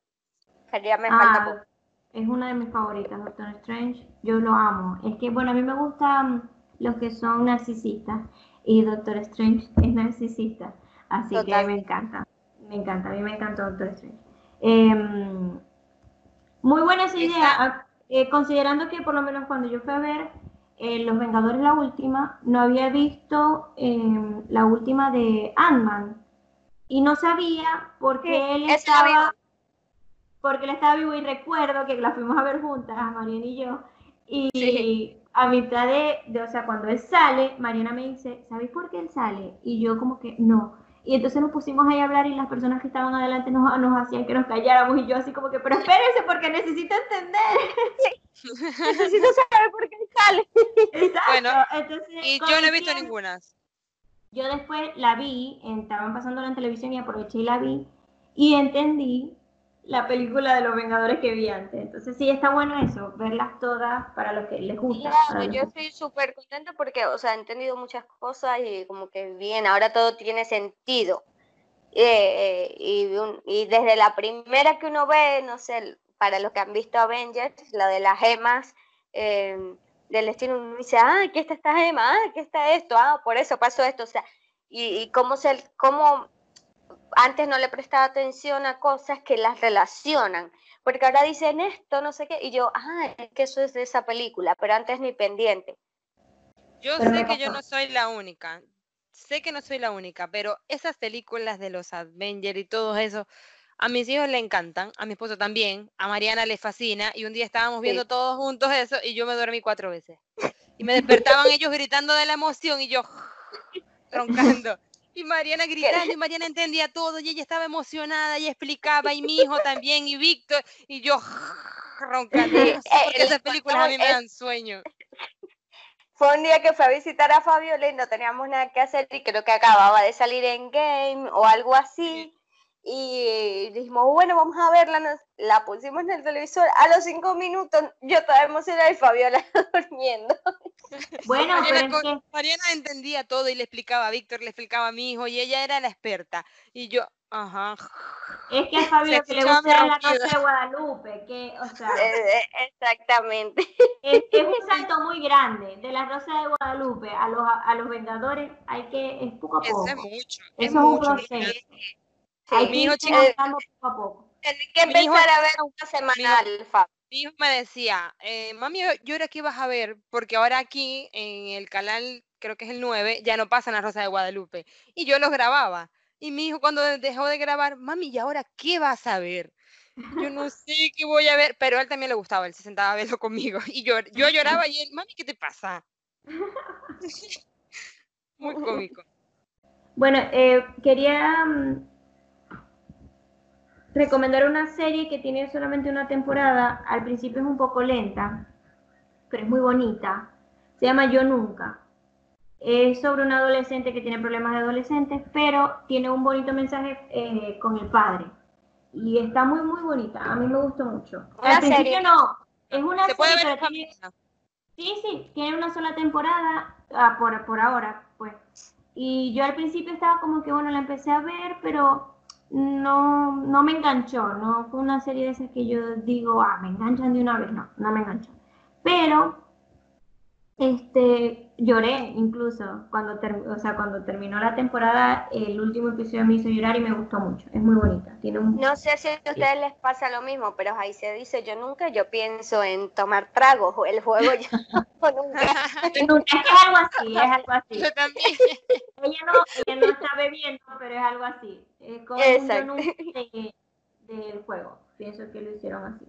S3: Pero ya me falta
S1: Ah,
S3: poco.
S1: es una de mis favoritas, Doctor Strange. Yo lo amo. Es que, bueno, a mí me gustan los que son narcisistas y Doctor Strange es narcisista. Así que
S3: Total.
S1: me encanta. Me encanta. A mí me encanta Doctor Strange. Em, muy buena esa idea. ah, eh, considerando que por lo menos cuando yo fui a ver eh, Los Vengadores la última, no había visto em, la última de Ant-Man. Y no sabía por
S3: Sí,
S1: qué él estaba porque él estaba vivo y recuerdo que la fuimos a ver juntas, Mariana y yo, y
S3: Sí.
S1: a mitad de, de, o sea, cuando él sale, Mariana me dice, ¿sabéis por qué él sale? Y yo como que, no. Y entonces nos pusimos ahí a hablar y las personas que estaban adelante nos, nos hacían que nos calláramos y yo así como que, pero espérense porque necesito entender. (laughs)
S3: Necesito saber por qué sale.
S1: Exacto.
S2: Bueno,
S1: entonces,
S2: Y yo no he visto ninguna.
S1: Yo después la vi, estaban pasándola en televisión y aproveché y la vi y entendí la película de los Vengadores que vi antes. Entonces sí está bueno eso, verlas todas para los que les gusta.
S3: Claro, yo estoy súper contenta porque, o sea, he entendido muchas cosas y como que bien, ahora todo tiene sentido. Eh, y, un- y desde la primera que uno ve, no sé, para los que han visto Avengers, la de las gemas eh, del destino, uno dice, ah, aquí está esta gema, ah, aquí está esto, ah, por eso pasó esto, o sea, y, y cómo se, cómo antes no le prestaba atención a cosas que las relacionan, porque ahora dicen esto, no sé qué, y yo, ah, es que eso es de esa película, pero antes ni pendiente.
S2: Yo
S1: Pero
S2: sé que yo no soy la única. Sé que no soy la única, pero esas películas de los Avengers y todo eso, a mis hijos le encantan, a mi esposo también, a Mariana le fascina, y un día estábamos
S3: Sí.
S2: viendo todos juntos eso y yo me dormí cuatro veces. Y me despertaban ellos gritando de la emoción y yo (laughs) roncando. Y Mariana gritando, y Mariana entendía todo, y ella estaba emocionada, y explicaba, y mi hijo también, y Víctor, y yo (laughs) roncando. No sé por qué
S3: Eh,
S2: esas películas a mí me dan sueño.
S3: Fue un día que fue a visitar a Fabiola y no teníamos nada que hacer y creo que acababa de salir en game o algo así. Y dijimos, bueno, vamos a verla. nos- la pusimos en el televisor. A los cinco minutos yo estaba emocionada y Fabiola (laughs) durmiendo.
S1: Bueno, pero
S2: Mariana,
S1: es
S2: con-
S1: que
S2: Mariana entendía todo y le explicaba a Víctor, le explicaba a mi hijo y ella era la experta. Y yo, ajá.
S1: es que a Fabio
S2: Se
S1: que le gusta la. Rosa de Guadalupe, que, o sea, (laughs)
S3: Eh, eh, exactamente.
S1: es, es un (laughs) salto muy grande de la Rosa de Guadalupe a los, a los Vengadores, hay que, es poco a poco.
S2: Eso es mucho.
S1: Eso
S2: Es
S1: es un
S2: mi
S1: que
S2: hijo chico-
S1: avanzando poco a poco.
S3: Tienes que
S2: hijo-
S3: empezar a ver una semanal, Fab.
S2: Mi hijo me decía, eh, mami, ¿y ahora qué vas a ver? Porque ahora aquí en el canal, creo que es el 9, ya no pasan la Rosa de Guadalupe. Y yo los grababa. Y mi hijo cuando dejó de grabar, mami, ¿y ahora qué vas a ver? Yo no (laughs) sé qué voy a ver, pero a él también le gustaba, él se sentaba a verlo conmigo. Y yo, yo lloraba y él, mami, ¿qué te pasa? (laughs) Muy cómico.
S1: Bueno, eh, quería mm, recomendar una serie que tiene solamente una temporada. Al principio es un poco lenta, pero es muy bonita. Se llama Yo Nunca. Es sobre un adolescente que tiene problemas de adolescentes, pero tiene un bonito mensaje eh, con el padre. Y está muy, muy bonita. A mí me gustó mucho.
S3: Una
S1: Al principio
S3: serie.
S1: no. Es una
S2: Se puede
S1: serie,
S2: ver
S1: tiene-. Sí, sí, tiene una sola temporada ah, por, por ahora, pues. Y yo al principio estaba como que, bueno, la empecé a ver, pero no, no me enganchó, no fue una serie de esas que yo digo, ah, me enganchan de una vez, no, no me enganchó. Pero, este, lloré incluso cuando, ter- o sea, cuando terminó la temporada, el último episodio me hizo llorar y me gustó mucho, es muy bonita, tiene un...
S3: No sé si a ustedes les pasa lo mismo, pero ahí se dice yo nunca, yo pienso en tomar tragos o el juego yo nunca.
S1: Nunca- es que es algo así, es algo así.
S2: Yo también.
S1: Ella no, ella no está bebiendo, pero es algo así. Un yo
S3: Exacto. (laughs)
S1: de- del juego. Pienso que lo hicieron así.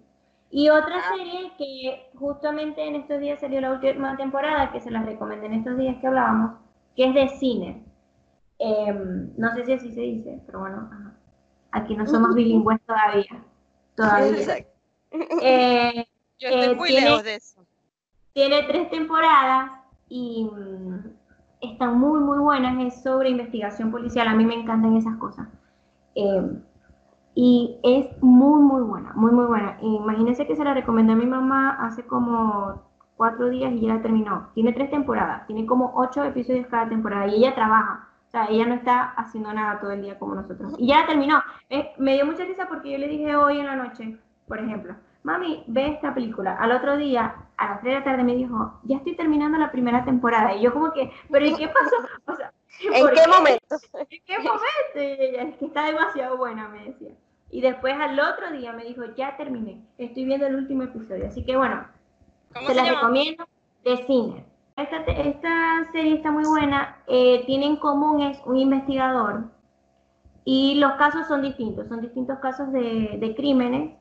S1: Y otra serie que justamente en estos días salió la última temporada, que se las recomendé en estos días que hablábamos, que es de cine. Em, no sé si así se dice, pero bueno, aquí no somos (laughs) bilingües todavía. Todavía.
S2: Eh, (laughs) Yo estoy eh, muy tiene, lejos de eso.
S1: Tiene tres temporadas y mm, están muy, muy buenas. Es sobre investigación policial. A mí me encantan esas cosas. Em, y es muy, muy buena, muy, muy buena. Imagínense que se la recomendé a mi mamá hace como cuatro días y ya terminó. Tiene tres temporadas, tiene como ocho episodios cada temporada y ella trabaja. O sea, ella no está haciendo nada todo el día como nosotros. Y ya la terminó. Eh, me dio mucha risa porque yo le dije hoy en la noche, por ejemplo, mami, ve esta película. Al otro día, a las 3 de la tarde, me dijo, ya estoy terminando la primera temporada. Y yo como que, ¿pero y qué pasó? (laughs) O sea,
S3: ¿En qué, momento? (laughs)
S1: ¿En qué momento? Y ella, es que está demasiado buena, me decía. Y después al otro día me dijo, ya terminé, estoy viendo el último episodio. Así que bueno, se, la recomiendo de cine. Esta, esta, serie está muy buena. Eh, tiene en común es un investigador y los casos son distintos, son distintos casos de, de crímenes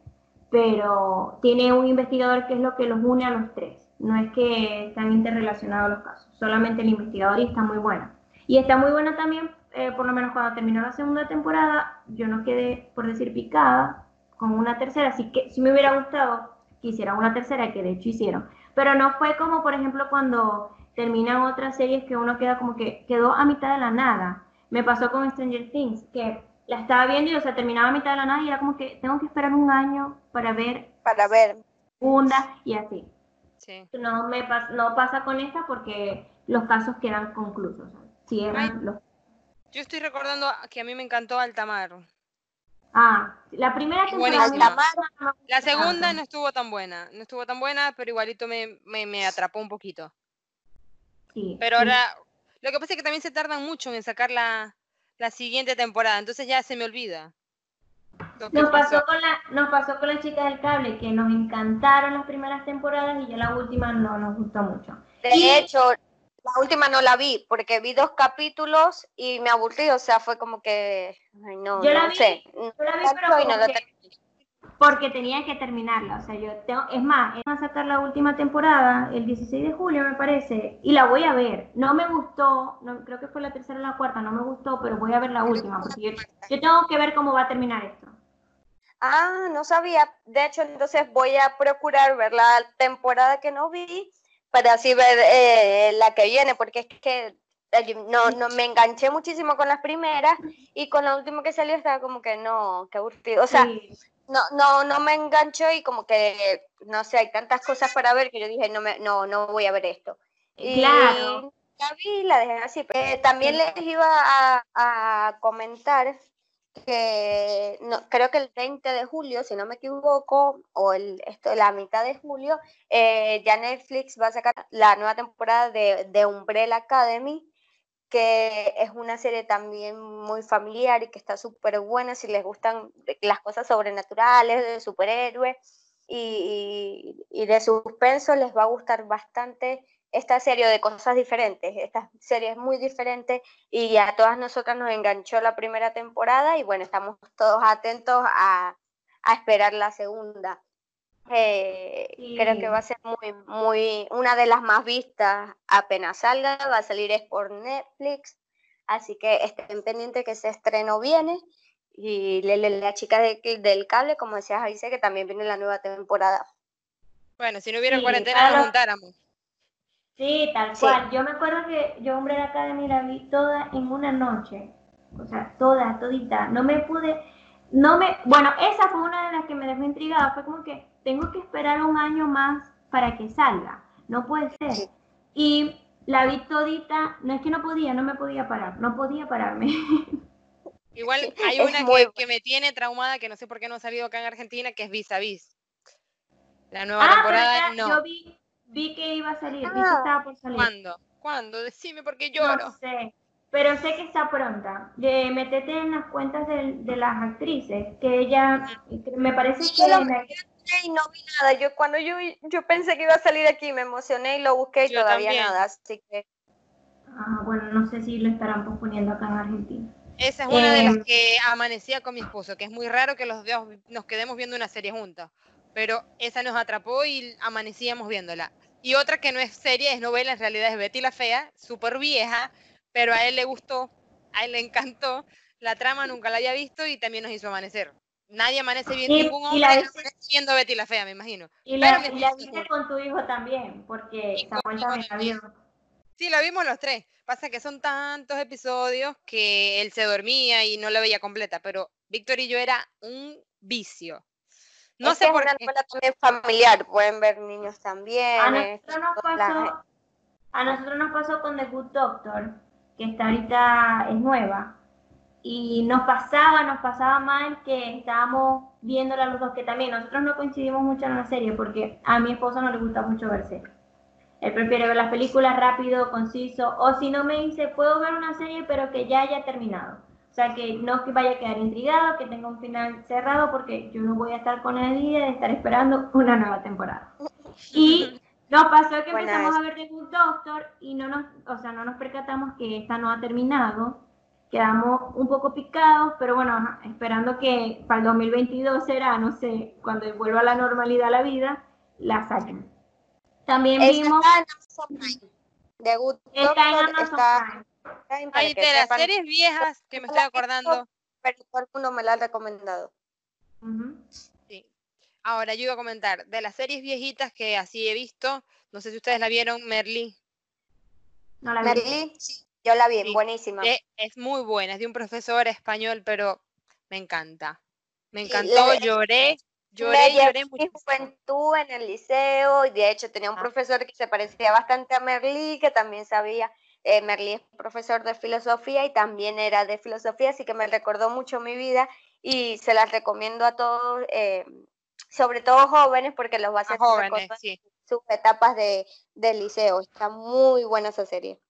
S1: pero tiene un investigador que es lo que los une a los tres. No es que están interrelacionados los casos, solamente el investigador y está muy bueno. Y está muy bueno también, eh, por lo menos cuando terminó la segunda temporada, yo no quedé, por decir, picada con una tercera, así que si me hubiera gustado que hicieran una tercera, que de hecho hicieron. Pero no fue como, por ejemplo, cuando terminan otras series que uno queda como que quedó a mitad de la nada. Me pasó con Stranger Things, que la estaba viendo y, o sea, terminaba a mitad de la nada y era como que tengo que esperar un año para ver.
S3: Para ver.
S1: Segunda y así. Sí. No, me no pasa con esta porque los casos quedan conclusos. los...
S2: Yo estoy recordando que a mí me encantó Altamar.
S1: Ah, la primera temporada.
S2: Altamar, la segunda no estuvo tan buena. No estuvo tan buena, pero igualito me, me, atrapó un poquito. Sí. Pero ahora, lo que pasa es que también se tardan mucho en sacar la, la siguiente temporada, entonces ya se me olvida.
S1: Nos pasó, con la, nos pasó con las chicas del cable, que nos encantaron las primeras temporadas y ya la última no nos gustó mucho.
S3: De hecho, la última no la vi, porque vi dos capítulos y me aburrí, o sea, fue como que, ay, no, yo la vi, sé. Yo la vi,
S1: pero porque tenía que terminarla. O sea, yo tengo, es más, van a sacar la última temporada el 16 de julio, me parece, y la voy a ver. No me gustó, no, creo que fue la tercera o la cuarta, no me gustó, pero voy a ver la última, porque yo, tengo que ver cómo va a terminar esto.
S3: Ah, no sabía. De hecho, entonces voy a procurar ver la temporada que no vi para así ver eh, la que viene, porque es que eh, no, no me enganché muchísimo con las primeras y con la última que salió estaba como que no, que aburrido. O sea, no, no, no me enganchó y como que, no sé, hay tantas cosas para ver que yo dije, no, me, no, no voy a ver esto. Y
S1: claro.
S3: La vi la dejé así. Eh, también les iba a, a comentar que no, creo que el 20 de julio, si no me equivoco, o el, esto, la mitad de julio, eh, ya Netflix va a sacar la nueva temporada de, de Umbrella Academy que es una serie también muy familiar y que está súper buena si les gustan las cosas sobrenaturales, de superhéroes y, y, de suspenso, les va a gustar bastante esta serie de cosas diferentes. Esta serie es muy diferente y a todas nosotras nos enganchó la primera temporada y bueno, estamos todos atentos a, a esperar la segunda. Eh, creo que va a ser muy, muy, una de las más vistas apenas salga, va a salir es por Netflix, así que estén pendientes que ese estreno viene. Y la chica del cable, como decías, dice que también viene la nueva temporada.
S2: Bueno, si no hubiera cuarentena, nos juntáramos.
S1: Sí, tal cual. Yo me acuerdo que yo, Hombre la Academy, la vi toda en una noche. O sea, toda, todita. No me pude, no me, bueno, esa fue una de las que me dejó intrigada. Fue como que tengo que esperar un año más para que salga. No puede ser. Y la vi todita, no es que no podía, no me podía parar, no podía pararme. (laughs)
S2: Igual hay una que, me tiene traumada, que no sé por qué no ha salido acá en Argentina, que es Vis a Vis. La nueva ah, temporada, no.
S1: Yo vi, vi que iba a salir, vi que ah. estaba por salir.
S2: ¿Cuándo? ¿Cuándo? Decime porque lloro.
S1: No sé, pero sé que está pronta. De, metete en las cuentas de, de las actrices, que ella, me parece que
S3: y no vi nada. Yo cuando yo, yo pensé que iba a salir aquí, me emocioné y lo busqué y todavía nada, así que...
S1: Ah, bueno, no sé si lo estarán posponiendo acá en Argentina.
S2: Esa es una de las em, que amanecía con mi esposo, que es muy raro que los dos nos quedemos viendo una serie juntas. pero esa nos atrapó y amanecíamos viéndola. Y otra que no es serie, es novela, en realidad es Betty la Fea, súper vieja, pero a él le gustó, a él le encantó. La trama nunca la había visto y también nos hizo amanecer. Nadie amanece bien,
S1: Y-
S2: ningún
S1: y
S2: hombre
S1: la-
S2: amanece viendo Betty la Fea, me imagino.
S1: Y
S2: Pero
S1: la, y la viste con tu hijo también, porque
S2: Y
S1: Samuel también la vio.
S2: Sí, la vimos los tres. Pasa que son tantos episodios que él se dormía y no la veía completa, pero Víctor y yo era un vicio. No
S3: Es
S2: sé por
S3: una
S2: qué.
S3: también familiar, pueden ver niños también.
S1: A nosotros nos pasó, a nosotros nos pasó con The Good Doctor, que está ahorita es nueva. Y nos pasaba, nos pasaba mal que estábamos viéndola los dos, que también nosotros no coincidimos mucho en la serie, porque a mi esposo no le gusta mucho ver series. Él prefiere ver las películas rápido, conciso, o si no me dice, puedo ver una serie, pero que ya haya terminado. O sea, que no que vaya a quedar intrigado, que tenga un final cerrado, porque yo no voy a estar con el día de estar esperando una nueva temporada. Y nos pasó que empezamos a ver The Good Doctor y no nos, o sea, no nos percatamos que esta no ha terminado. Quedamos un poco picados, pero bueno, ajá, esperando que para el 2022 será, no sé, cuando vuelva a la normalidad la vida, la saquen. También
S3: Esa
S1: vimos,
S3: está en Amazon Prime. The Good
S1: está en Amazon
S3: está
S1: Prime.
S3: Prime para
S2: Ay, de las series viejas que me estoy acordando.
S3: pero mundo me la ha recomendado.
S2: Sí. Ahora, yo iba a comentar, de las series viejitas que así he visto, no sé si ustedes la vieron, Merlí.
S1: No la vi.
S3: Merlí, sí, yo la vi,
S2: Sí.
S3: buenísima.
S2: Eh, es muy buena, es de un profesor español, pero me encanta. Me
S3: Sí,
S2: encantó,
S3: le-
S2: lloré, lloré,
S3: me
S2: lloré
S3: llevé mi juventud en el liceo y de hecho tenía un
S2: Ah.
S3: profesor que se parecía bastante a Merlí, que también sabía, eh, Merlí es profesor de filosofía y también era de filosofía, así que me recordó mucho mi vida y se las recomiendo a todos, eh, sobre todo jóvenes, porque los va a
S2: A
S3: hacer
S2: jóvenes,
S3: recordar
S2: sí.
S3: sus etapas de, del liceo. Está muy buena esa serie.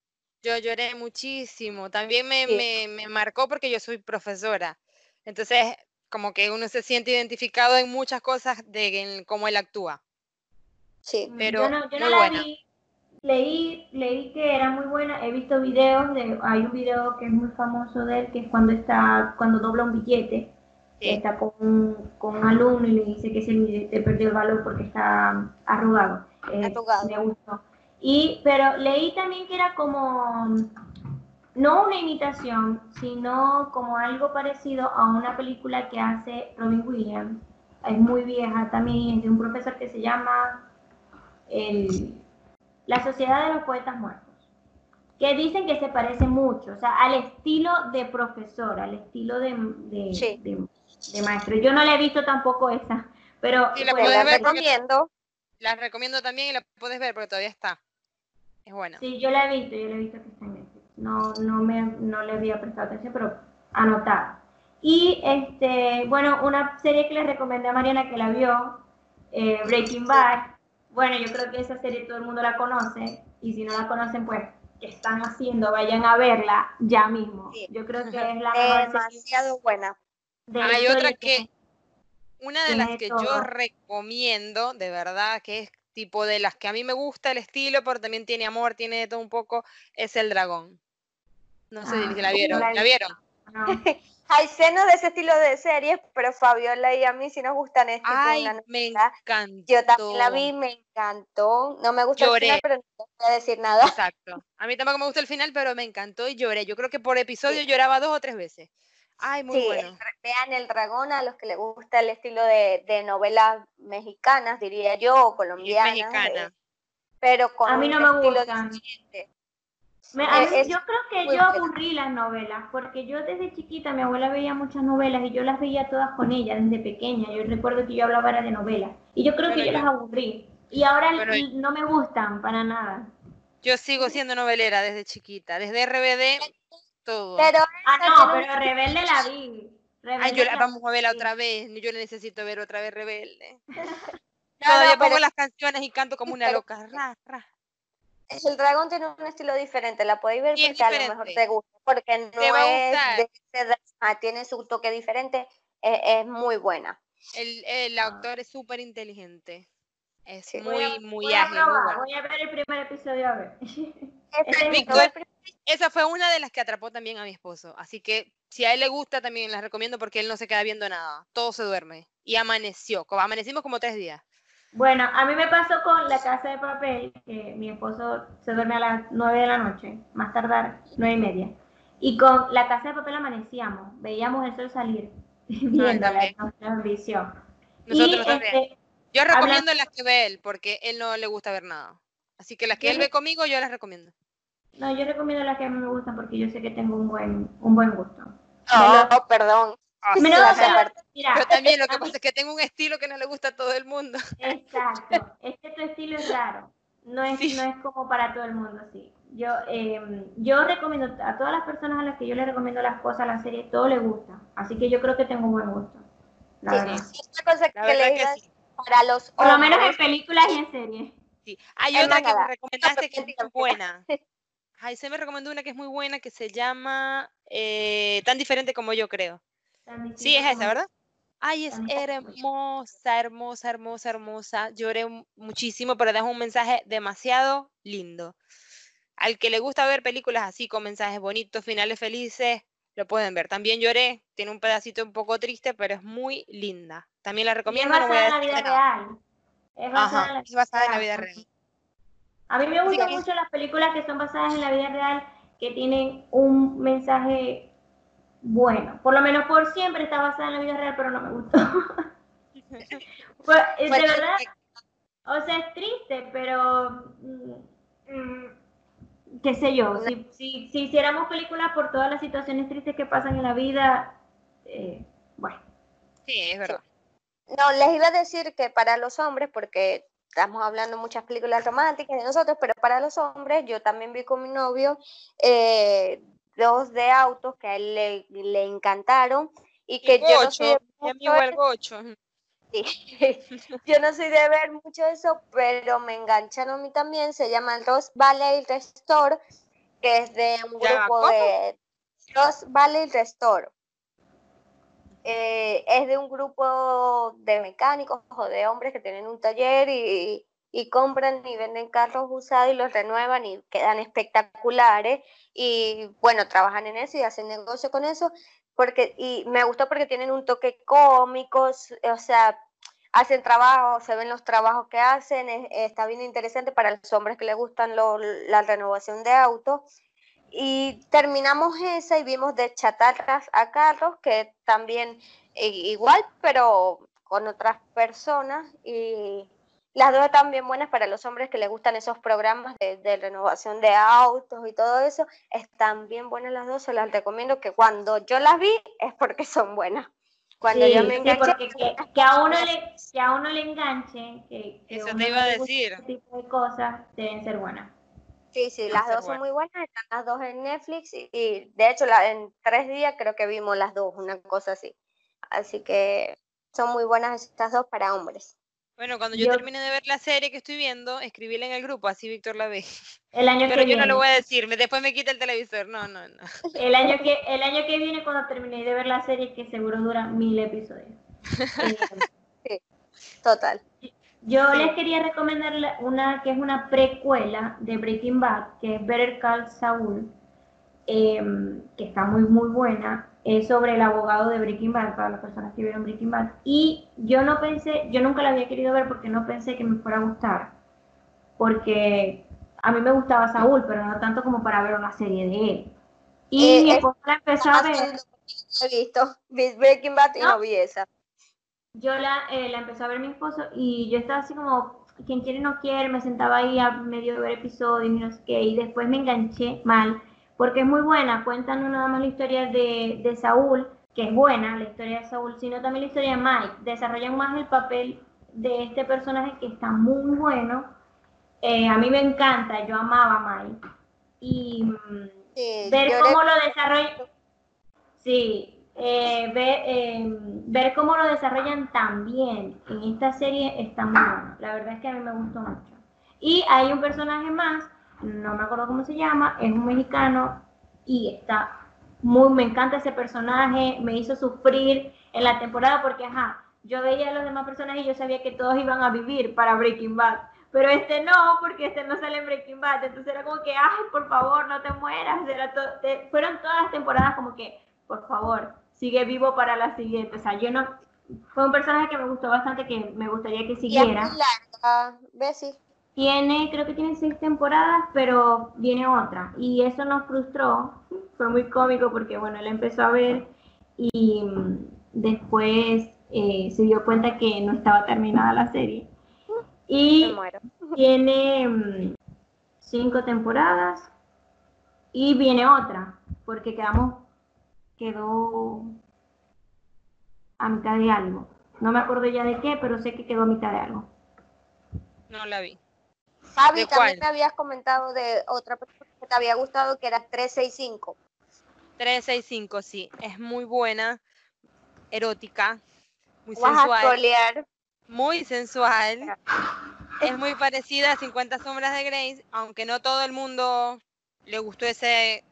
S2: Yo lloré muchísimo. También me,
S3: Sí.
S2: me, me marcó porque yo soy profesora. Entonces, como que uno se siente identificado en muchas cosas de en cómo él actúa.
S3: Sí.
S1: Mm,
S2: pero
S1: yo no, yo no
S2: muy
S1: la
S2: buena.
S1: vi. Leí, leí que era muy buena. He visto videos de, hay un video que es muy famoso de él, que es cuando está, cuando dobla un billete,
S2: Sí.
S1: está con, un- con un alumno y le dice que ese billete perdió el valor porque está arrugado. Eh,
S3: Arrugado.
S1: Me gustó. Y, pero leí también que era como, no una imitación, sino como algo parecido a una película que hace Robin Williams. Es muy vieja también, es de un profesor que se llama el- La Sociedad de los Poetas Muertos. Que dicen que se parece mucho, o sea, al estilo de profesor, al estilo de, de,
S3: Sí.
S1: de- de maestro. Yo no la he visto tampoco esa, pero
S2: Sí, la
S1: pues,
S3: recomiendo.
S2: La recomiendo también y la puedes ver porque todavía está. Es buena.
S1: Sí, yo la he visto, yo la he visto que está en Netflix. No, no, me, no le había prestado atención, pero anotada. Y, este, bueno, una serie que le recomendé a Mariana que la vio, eh, Breaking Bad. Bueno, yo creo que esa serie todo el mundo la conoce, y si no la conocen, pues, ¿qué están haciendo? Vayan a verla ya mismo.
S3: Sí.
S1: Yo creo que es la mejor serie
S3: Demasiado buena.
S1: de
S2: Hay otra
S1: que-
S2: una de las que
S1: todo.
S2: yo recomiendo, de verdad, que es tipo de las que a mí me gusta el estilo, pero también tiene amor, tiene de todo un poco, es El Dragón. No sé
S1: Ah,
S2: si la
S1: no
S2: vieron.
S1: la
S2: ¿La vieron?
S1: no. (laughs)
S3: Hay senos de ese estilo de series, pero Fabiola y a mí sí nos gustan este
S2: Ay, me encantó.
S3: Yo también la vi, me encantó. No me gusta
S2: Lloré.
S3: el final, pero no voy a decir nada.
S2: Exacto. A mí tampoco me gustó el final, pero me encantó y lloré. Yo creo que por episodio lloraba dos o tres veces. Ay, muy
S3: Sí,
S2: bueno.
S3: vean El Dragón a los que les gusta el estilo de, de novelas mexicanas, diría yo, o colombianas.
S2: mexicana.
S3: eh, pero con
S1: A mí
S3: un
S1: no me
S3: estilo
S1: gustan. Me- a mí-
S3: es
S1: yo creo que yo aburrí las novelas, porque yo desde chiquita, mi abuela veía muchas novelas y yo las veía todas con ella desde pequeña. Yo recuerdo que yo hablaba era de novelas. Y yo creo que
S2: Bueno,
S1: yo
S2: yo-
S1: las aburrí. Y ahora no me gustan para nada.
S2: Yo sigo siendo novelera desde chiquita, desde RBD, todo.
S3: Pero
S1: Ah, no, pero Rebelde la vi.
S2: Ay,
S1: Rebelde
S2: yo la-
S1: la
S2: vamos a verla otra vez. Yo la necesito ver otra vez Rebelde. (laughs)
S3: No,
S2: Todavía
S3: no,
S2: pongo
S3: pero
S2: las canciones y canto como una loca. Ra, ra.
S3: El dragón tiene un estilo diferente, la podéis ver
S2: Sí,
S3: porque a lo mejor te gusta, porque no
S2: Te va a
S3: es de ese drama, tiene su toque diferente, es, es muy buena.
S2: El, el
S1: Ah.
S2: actor es súper inteligente. Es
S3: Sí.
S2: muy,
S1: Voy a-
S2: muy
S1: voy a
S2: ágil, muy
S1: probar,
S2: bueno.
S1: Voy a ver el primer episodio a ver. (laughs)
S3: No,
S2: Esa fue una de las que atrapó también a mi esposo. Así que si a él le gusta, también las recomiendo porque él no se queda viendo nada. Todo se duerme. Y amaneció. Amanecimos como tres días.
S1: Bueno, a mí me pasó con La Casa de Papel, que mi esposo se duerme a las 9 de la noche, más tardar, nueve y media. Y con La Casa de Papel amanecíamos, veíamos el sol salir, (laughs) viéndola,
S2: también.
S1: nos envició.
S2: Nosotros
S1: y,
S2: también.
S1: este,
S2: Yo
S1: habla-
S2: recomiendo las que ve él porque él no le gusta ver nada. Así que las que
S1: Yo
S2: él ve conmigo, yo las recomiendo.
S1: No, yo recomiendo las que a mí me gustan porque yo sé que tengo un buen, un buen gusto.
S3: No, perdón.
S2: Ah,
S1: No,
S3: la
S1: pero, mira,
S2: Yo también, lo que (laughs)
S1: mí-
S2: pasa es que tengo un estilo que no le gusta a todo el mundo.
S1: Exacto, es que tu estilo es raro, no es,
S2: Sí.
S1: no es como para todo el mundo, sí. Yo, eh, yo recomiendo a todas las personas a las que yo les recomiendo las cosas, las series, todo les gusta, así que yo creo que tengo buen gusto, la
S3: Sí,
S1: verdad.
S3: sí. Otra cosa que le
S2: que sí.
S3: para los
S1: Por lo menos en películas y en series.
S2: Sí. Hay
S3: Es
S2: otra que me recomendaste que es buena. Ay, se me recomendó una que es muy buena que se llama eh, Tan diferente como yo creo. Sí, es esa, ¿verdad? Ay, es hermosa, hermosa, hermosa, hermosa. Lloré mu- muchísimo, pero deja un mensaje demasiado lindo. Al que le gusta ver películas así con mensajes bonitos, finales felices, lo pueden ver. También lloré, tiene un pedacito un poco triste, pero es muy linda. También la
S1: es
S2: recomiendo, no a
S1: basada en la vida real. Es basada
S2: Ajá,
S1: en la
S2: es basada en la
S1: vida
S2: vida
S1: real. A mí me gustan mucho las películas que son basadas en la vida real, que tienen un mensaje bueno. Por lo menos por siempre está basada en la vida real, pero no me gustó. (laughs) Pues, eh, de
S3: Bueno,
S1: verdad,
S3: eh,
S1: o sea, es triste, pero mm, mm, qué sé yo, si, si, si hiciéramos películas por todas las situaciones tristes que pasan en la vida, eh, bueno.
S2: Sí, es verdad.
S3: No, les iba a decir que para los hombres, porque estamos hablando muchas películas románticas de nosotros, pero para los hombres, yo también vi con mi novio eh, dos de autos que a él le, le encantaron y que
S2: Y
S3: yo no
S2: Gocho,
S3: soy de
S2: mi
S3: mucho
S2: amigo el
S3: de-
S2: Gocho.
S3: sí, (laughs) yo no soy de ver mucho eso, pero me engancharon a mí también. Se llama Rose Valley Restore, que es de un
S2: Ya
S3: grupo
S2: ¿cómo?
S3: de Rose Valley Restore. Eh, es de un grupo de mecánicos o de hombres que tienen un taller y, y compran y venden carros usados y los renuevan y quedan espectaculares. Y bueno, trabajan en eso y hacen negocio con eso. Porque, y me gustó porque tienen un toque cómico, o sea, hacen trabajo, se ven los trabajos que hacen, es- está bien interesante para los hombres que les gustan lo- la renovación de autos. Y terminamos esa y vimos de chatarras a carros, que también eh, igual, pero con otras personas. Y las dos están bien buenas para los hombres que les gustan esos programas de, de renovación de autos y todo eso. Están bien buenas las dos, se las recomiendo que cuando yo las vi es porque son buenas. Cuando
S1: Sí,
S3: yo me
S1: sí,
S3: enganché,
S1: porque que, que a uno le, que a uno le enganche, que, que
S2: Eso
S1: uno
S2: te iba a decir.
S1: ese tipo de cosas deben ser buenas.
S3: Sí, sí, las dos son
S2: bueno.
S3: muy buenas, están las dos en Netflix y, y, de hecho la, en tres días creo que vimos las dos, una cosa así. Así que son muy buenas estas dos para hombres.
S2: Bueno, cuando yo
S1: Yo-
S2: termine de ver la serie que estoy viendo, escribíla en el grupo, así Víctor la ve.
S1: El año
S2: Pero
S1: que
S2: yo no lo voy a decir, me- después me quita el televisor. No, no, no.
S1: El año que el año que viene cuando termine de ver la serie que seguro dura mil episodios. (laughs) Eh,
S3: Total.
S1: Yo
S2: Sí.
S1: les quería recomendar una que es una precuela de Breaking Bad, que es Better Call Saul, em, que está muy muy buena. Es sobre el abogado de Breaking Bad para las personas que vieron Breaking Bad. Y yo no pensé, yo nunca la había querido ver porque no pensé que me fuera a gustar, porque a mí me gustaba Saúl, pero no tanto como para ver una serie de él. Y
S3: Eh,
S1: mi
S3: es-
S1: esposa la empezó a ver.
S3: no he visto vi (laughs) Breaking Bad y
S1: ¿No?
S3: no vi esa.
S1: Yo la, eh, la empezó a ver mi esposo y yo estaba así como, quien quiere no quiere, me sentaba ahí a medio de ver episodios y no sé qué, y después me enganché mal, porque es muy buena, cuentan no nada más la historia de, de Saúl, que es buena la historia de Saúl, sino también la historia de Mike, desarrollan más el papel de este personaje que está muy bueno, Eh, a mí me encanta, yo amaba a Mike, y mm,
S3: Sí,
S1: ver cómo lo desarrollan. Sí, eh, ver, eh, ver cómo lo desarrollan también en esta serie está muy bueno. La verdad es que a mí me gustó mucho. Y hay un personaje más, no me acuerdo cómo se llama, es un mexicano y está muy, me encanta ese personaje, me hizo sufrir en la temporada porque, ajá, yo veía a los demás personajes y yo sabía que todos iban a vivir para Breaking Bad, pero este no, porque este no sale en Breaking Bad. Entonces era como que, ay, por favor, no te mueras. Era fueron todas las temporadas como que, por favor, sigue vivo para la siguiente. O sea, yo no, fue un personaje que me gustó bastante, que me gustaría que siguiera.
S3: Y
S1: Tiene, creo que tiene seis temporadas, pero viene otra. Y eso nos frustró. Fue muy cómico porque, bueno, él empezó a ver y mm, después eh, se dio cuenta que no estaba terminada la serie. Y tiene mm, cinco temporadas y viene otra, porque quedamos, quedó a mitad de algo. No me acuerdo ya de qué, pero sé que quedó a mitad de algo.
S2: No la vi.
S3: Fabi, también me habías comentado de otra persona que te había gustado, que era 365.
S2: 365, sí. Es muy buena, erótica, muy sensual. Muy sensual. (laughs) Es muy parecida a 50 sombras de Grace, aunque no todo el mundo le gustó ese,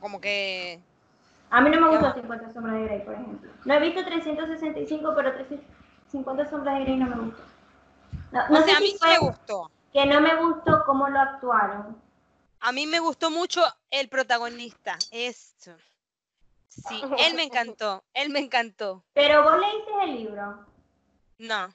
S2: como que
S1: a mí no me gustó 50 sombras de Grey, por ejemplo. No he visto 365, pero 50 sombras de Grey no me gustó.
S2: No, sé a mí sí me gustó.
S1: Que no me gustó cómo lo actuaron.
S2: A mí me gustó mucho el protagonista. Esto. Sí, él me encantó. Él me encantó.
S1: Pero vos leíste el libro.
S2: No.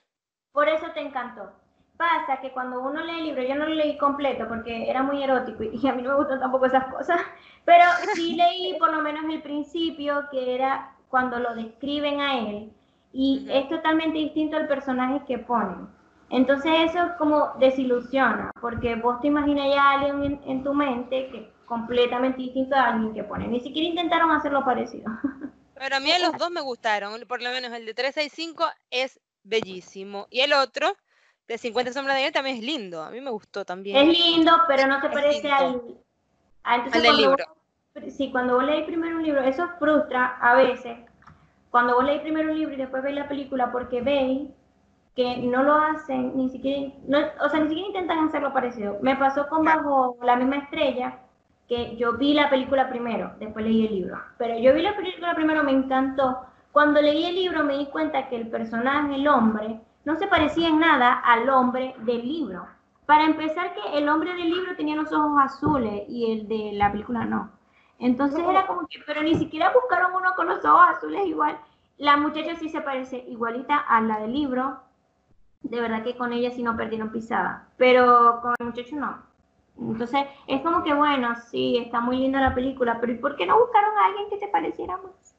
S1: Por eso te encantó. Pasa que cuando uno lee el libro, yo no lo leí completo porque era muy erótico y a mí no me gustan tampoco esas cosas, (laughs) pero sí leí por lo menos el principio, que era cuando lo describen a él, y es totalmente distinto al personaje que ponen. Entonces eso como desilusiona, porque vos te imaginas ya a alguien en, tu mente que es completamente distinto a alguien que pone. Ni siquiera intentaron hacerlo parecido. (laughs)
S2: Pero a mí los dos me gustaron, por lo menos el de 365 es bellísimo. Y el otro, de 50 sombras de él también es lindo. A mí me gustó también.
S1: Es lindo, pero no se parece al,
S2: al del libro.
S1: sí, cuando vos lees primero un libro, eso frustra a veces. Cuando vos lees primero un libro y después veis la película, porque veis que no lo hacen, ni siquiera, o sea, ni siquiera intentan hacerlo parecido. Me pasó con Bajo la misma estrella, que yo vi la película primero, después leí el libro. Pero yo vi la película primero, me encantó. Cuando leí el libro me di cuenta que el personaje, el hombre, no se parecía en nada al hombre del libro. Para empezar, que el hombre del libro tenía los ojos azules y el de la película no. Entonces era como que, pero ni siquiera buscaron uno con los ojos azules igual. La muchacha sí se parece igualita a la del libro. De verdad que con ella sí no perdieron pisada. Pero con el muchacho no. Entonces es como que, bueno, sí, está muy linda la película, pero ¿y por qué no buscaron a alguien que se pareciera más?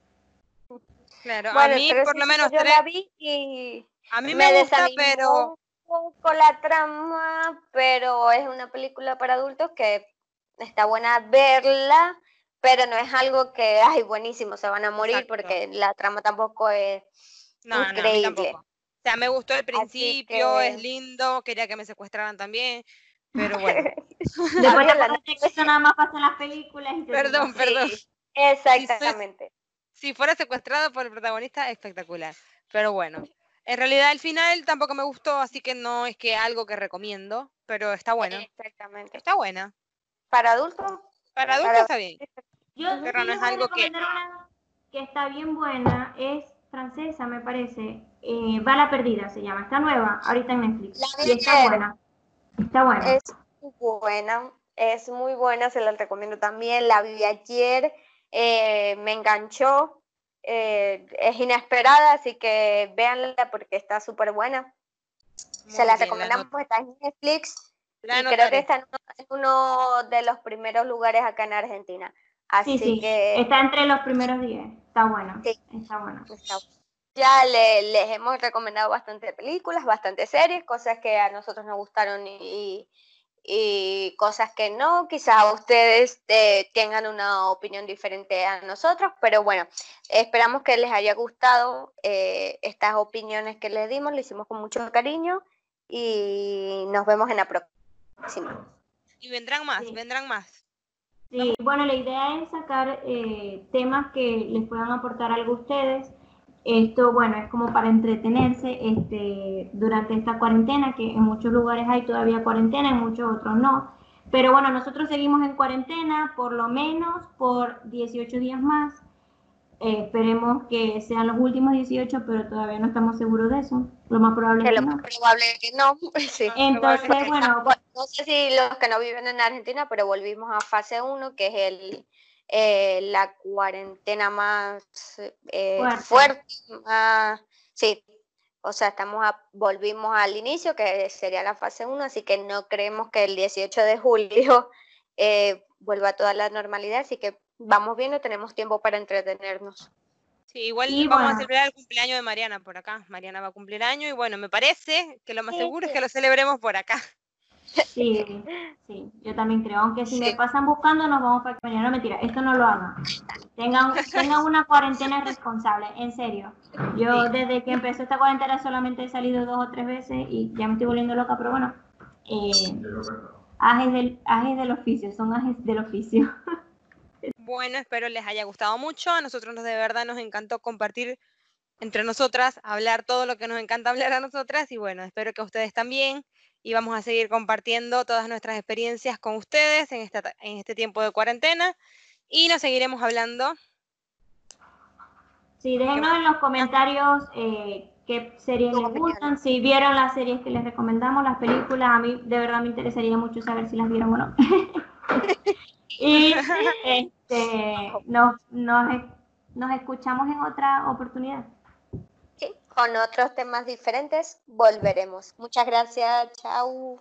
S2: Claro, a mí por lo menos
S3: yo la vi y
S2: a mí me, gusta, pero
S3: un poco la trama, pero es una película para adultos que está buena verla, pero no es algo que, ay, buenísimo, se van a morir porque la trama tampoco es increíble.
S2: o sea, me gustó el principio, es lindo, quería que me secuestraran también, pero (laughs) bueno.
S1: Después de que eso nada más pasa en las películas.
S2: perdón, perdón.
S3: exactamente.
S2: si fuera secuestrado por el protagonista, espectacular. Pero bueno, en realidad el final tampoco me gustó, así que no es que algo que recomiendo, pero está bueno.
S3: Exactamente.
S2: Está buena.
S3: ¿Para adultos?
S2: Para adultos está bien.
S1: Yo pero no es algo que... que está bien buena, es francesa me parece, eh, Bala Perdida se llama, está nueva, ahorita en Netflix. y está buena. Está buena.
S3: Es buena, es muy buena, se la recomiendo también, la vi ayer, eh, me enganchó, eh, es inesperada, así que véanla porque está súper buena. Se la recomendamos, está en Netflix y creo que está en uno, de los primeros lugares acá en Argentina. Así que
S1: está entre los primeros 10. Está bueno. Está bueno.
S3: Ya les hemos recomendado bastante películas, bastante series, cosas que a nosotros nos gustaron y, y cosas que no. Quizás ustedes eh, tengan una opinión diferente a nosotros, pero bueno, esperamos que les haya gustado eh, estas opiniones que les dimos, lo hicimos con mucho cariño y nos vemos en la próxima.
S2: Y vendrán más, vendrán más.
S1: Sí, bueno, la idea es sacar eh, temas que les puedan aportar algo a ustedes esto, bueno, es como para entretenerse este, durante esta cuarentena, que en muchos lugares hay todavía cuarentena, en muchos otros no. Pero bueno, nosotros seguimos en cuarentena por lo menos por 18 días más. Eh, esperemos que sean los últimos 18, pero todavía no estamos seguros de eso. Lo más probable
S3: Que
S1: es
S3: lo
S1: que no.
S3: más probable es que no. (laughs) Sí.
S1: Entonces,
S3: Porque
S1: bueno,
S3: estamos- no sé si los que no viven en Argentina, pero volvimos a fase 1, que es el, eh, la cuarentena más eh,
S1: Fuerte.
S3: fuerte. más- sí, o sea, estamos a- volvimos al inicio, que sería la fase 1, así que no creemos que el 18 de julio (laughs) eh, vuelva a toda la normalidad, así que vamos viendo, tenemos tiempo para entretenernos.
S2: Sí, igual
S1: Y
S2: vamos a celebrar el cumpleaños de Mariana por acá. Mariana va a cumplir año y bueno, me parece que lo más
S3: Sí,
S2: seguro es que lo celebremos por acá.
S1: Sí, sí, yo también creo. Aunque si me
S3: Sí.
S1: pasan buscando, nos vamos para mañana. No, mentira, esto no lo hagan. Tengan, tengan una cuarentena responsable, en serio. Yo desde que empezó esta cuarentena solamente he salido dos o tres veces y ya me estoy volviendo loca, pero bueno, eh, ajes, del, ajes del oficio, son ajes del oficio. (laughs)
S2: Bueno, espero les haya gustado mucho. A nosotros nos de verdad nos encantó compartir entre nosotras, hablar todo lo que nos encanta hablar a nosotras y bueno, espero que a ustedes también y vamos a seguir compartiendo todas nuestras experiencias con ustedes en, esta, en este tiempo de cuarentena y nos seguiremos hablando.
S1: Sí, déjenos en los comentarios eh, qué series les gustan, si vieron las series que les recomendamos, las películas, a mí de verdad me interesaría mucho saber si las vieron o no. (laughs) y (laughs) este, nos, nos, nos escuchamos en otra oportunidad.
S3: Con otros temas diferentes volveremos. Muchas gracias, chao.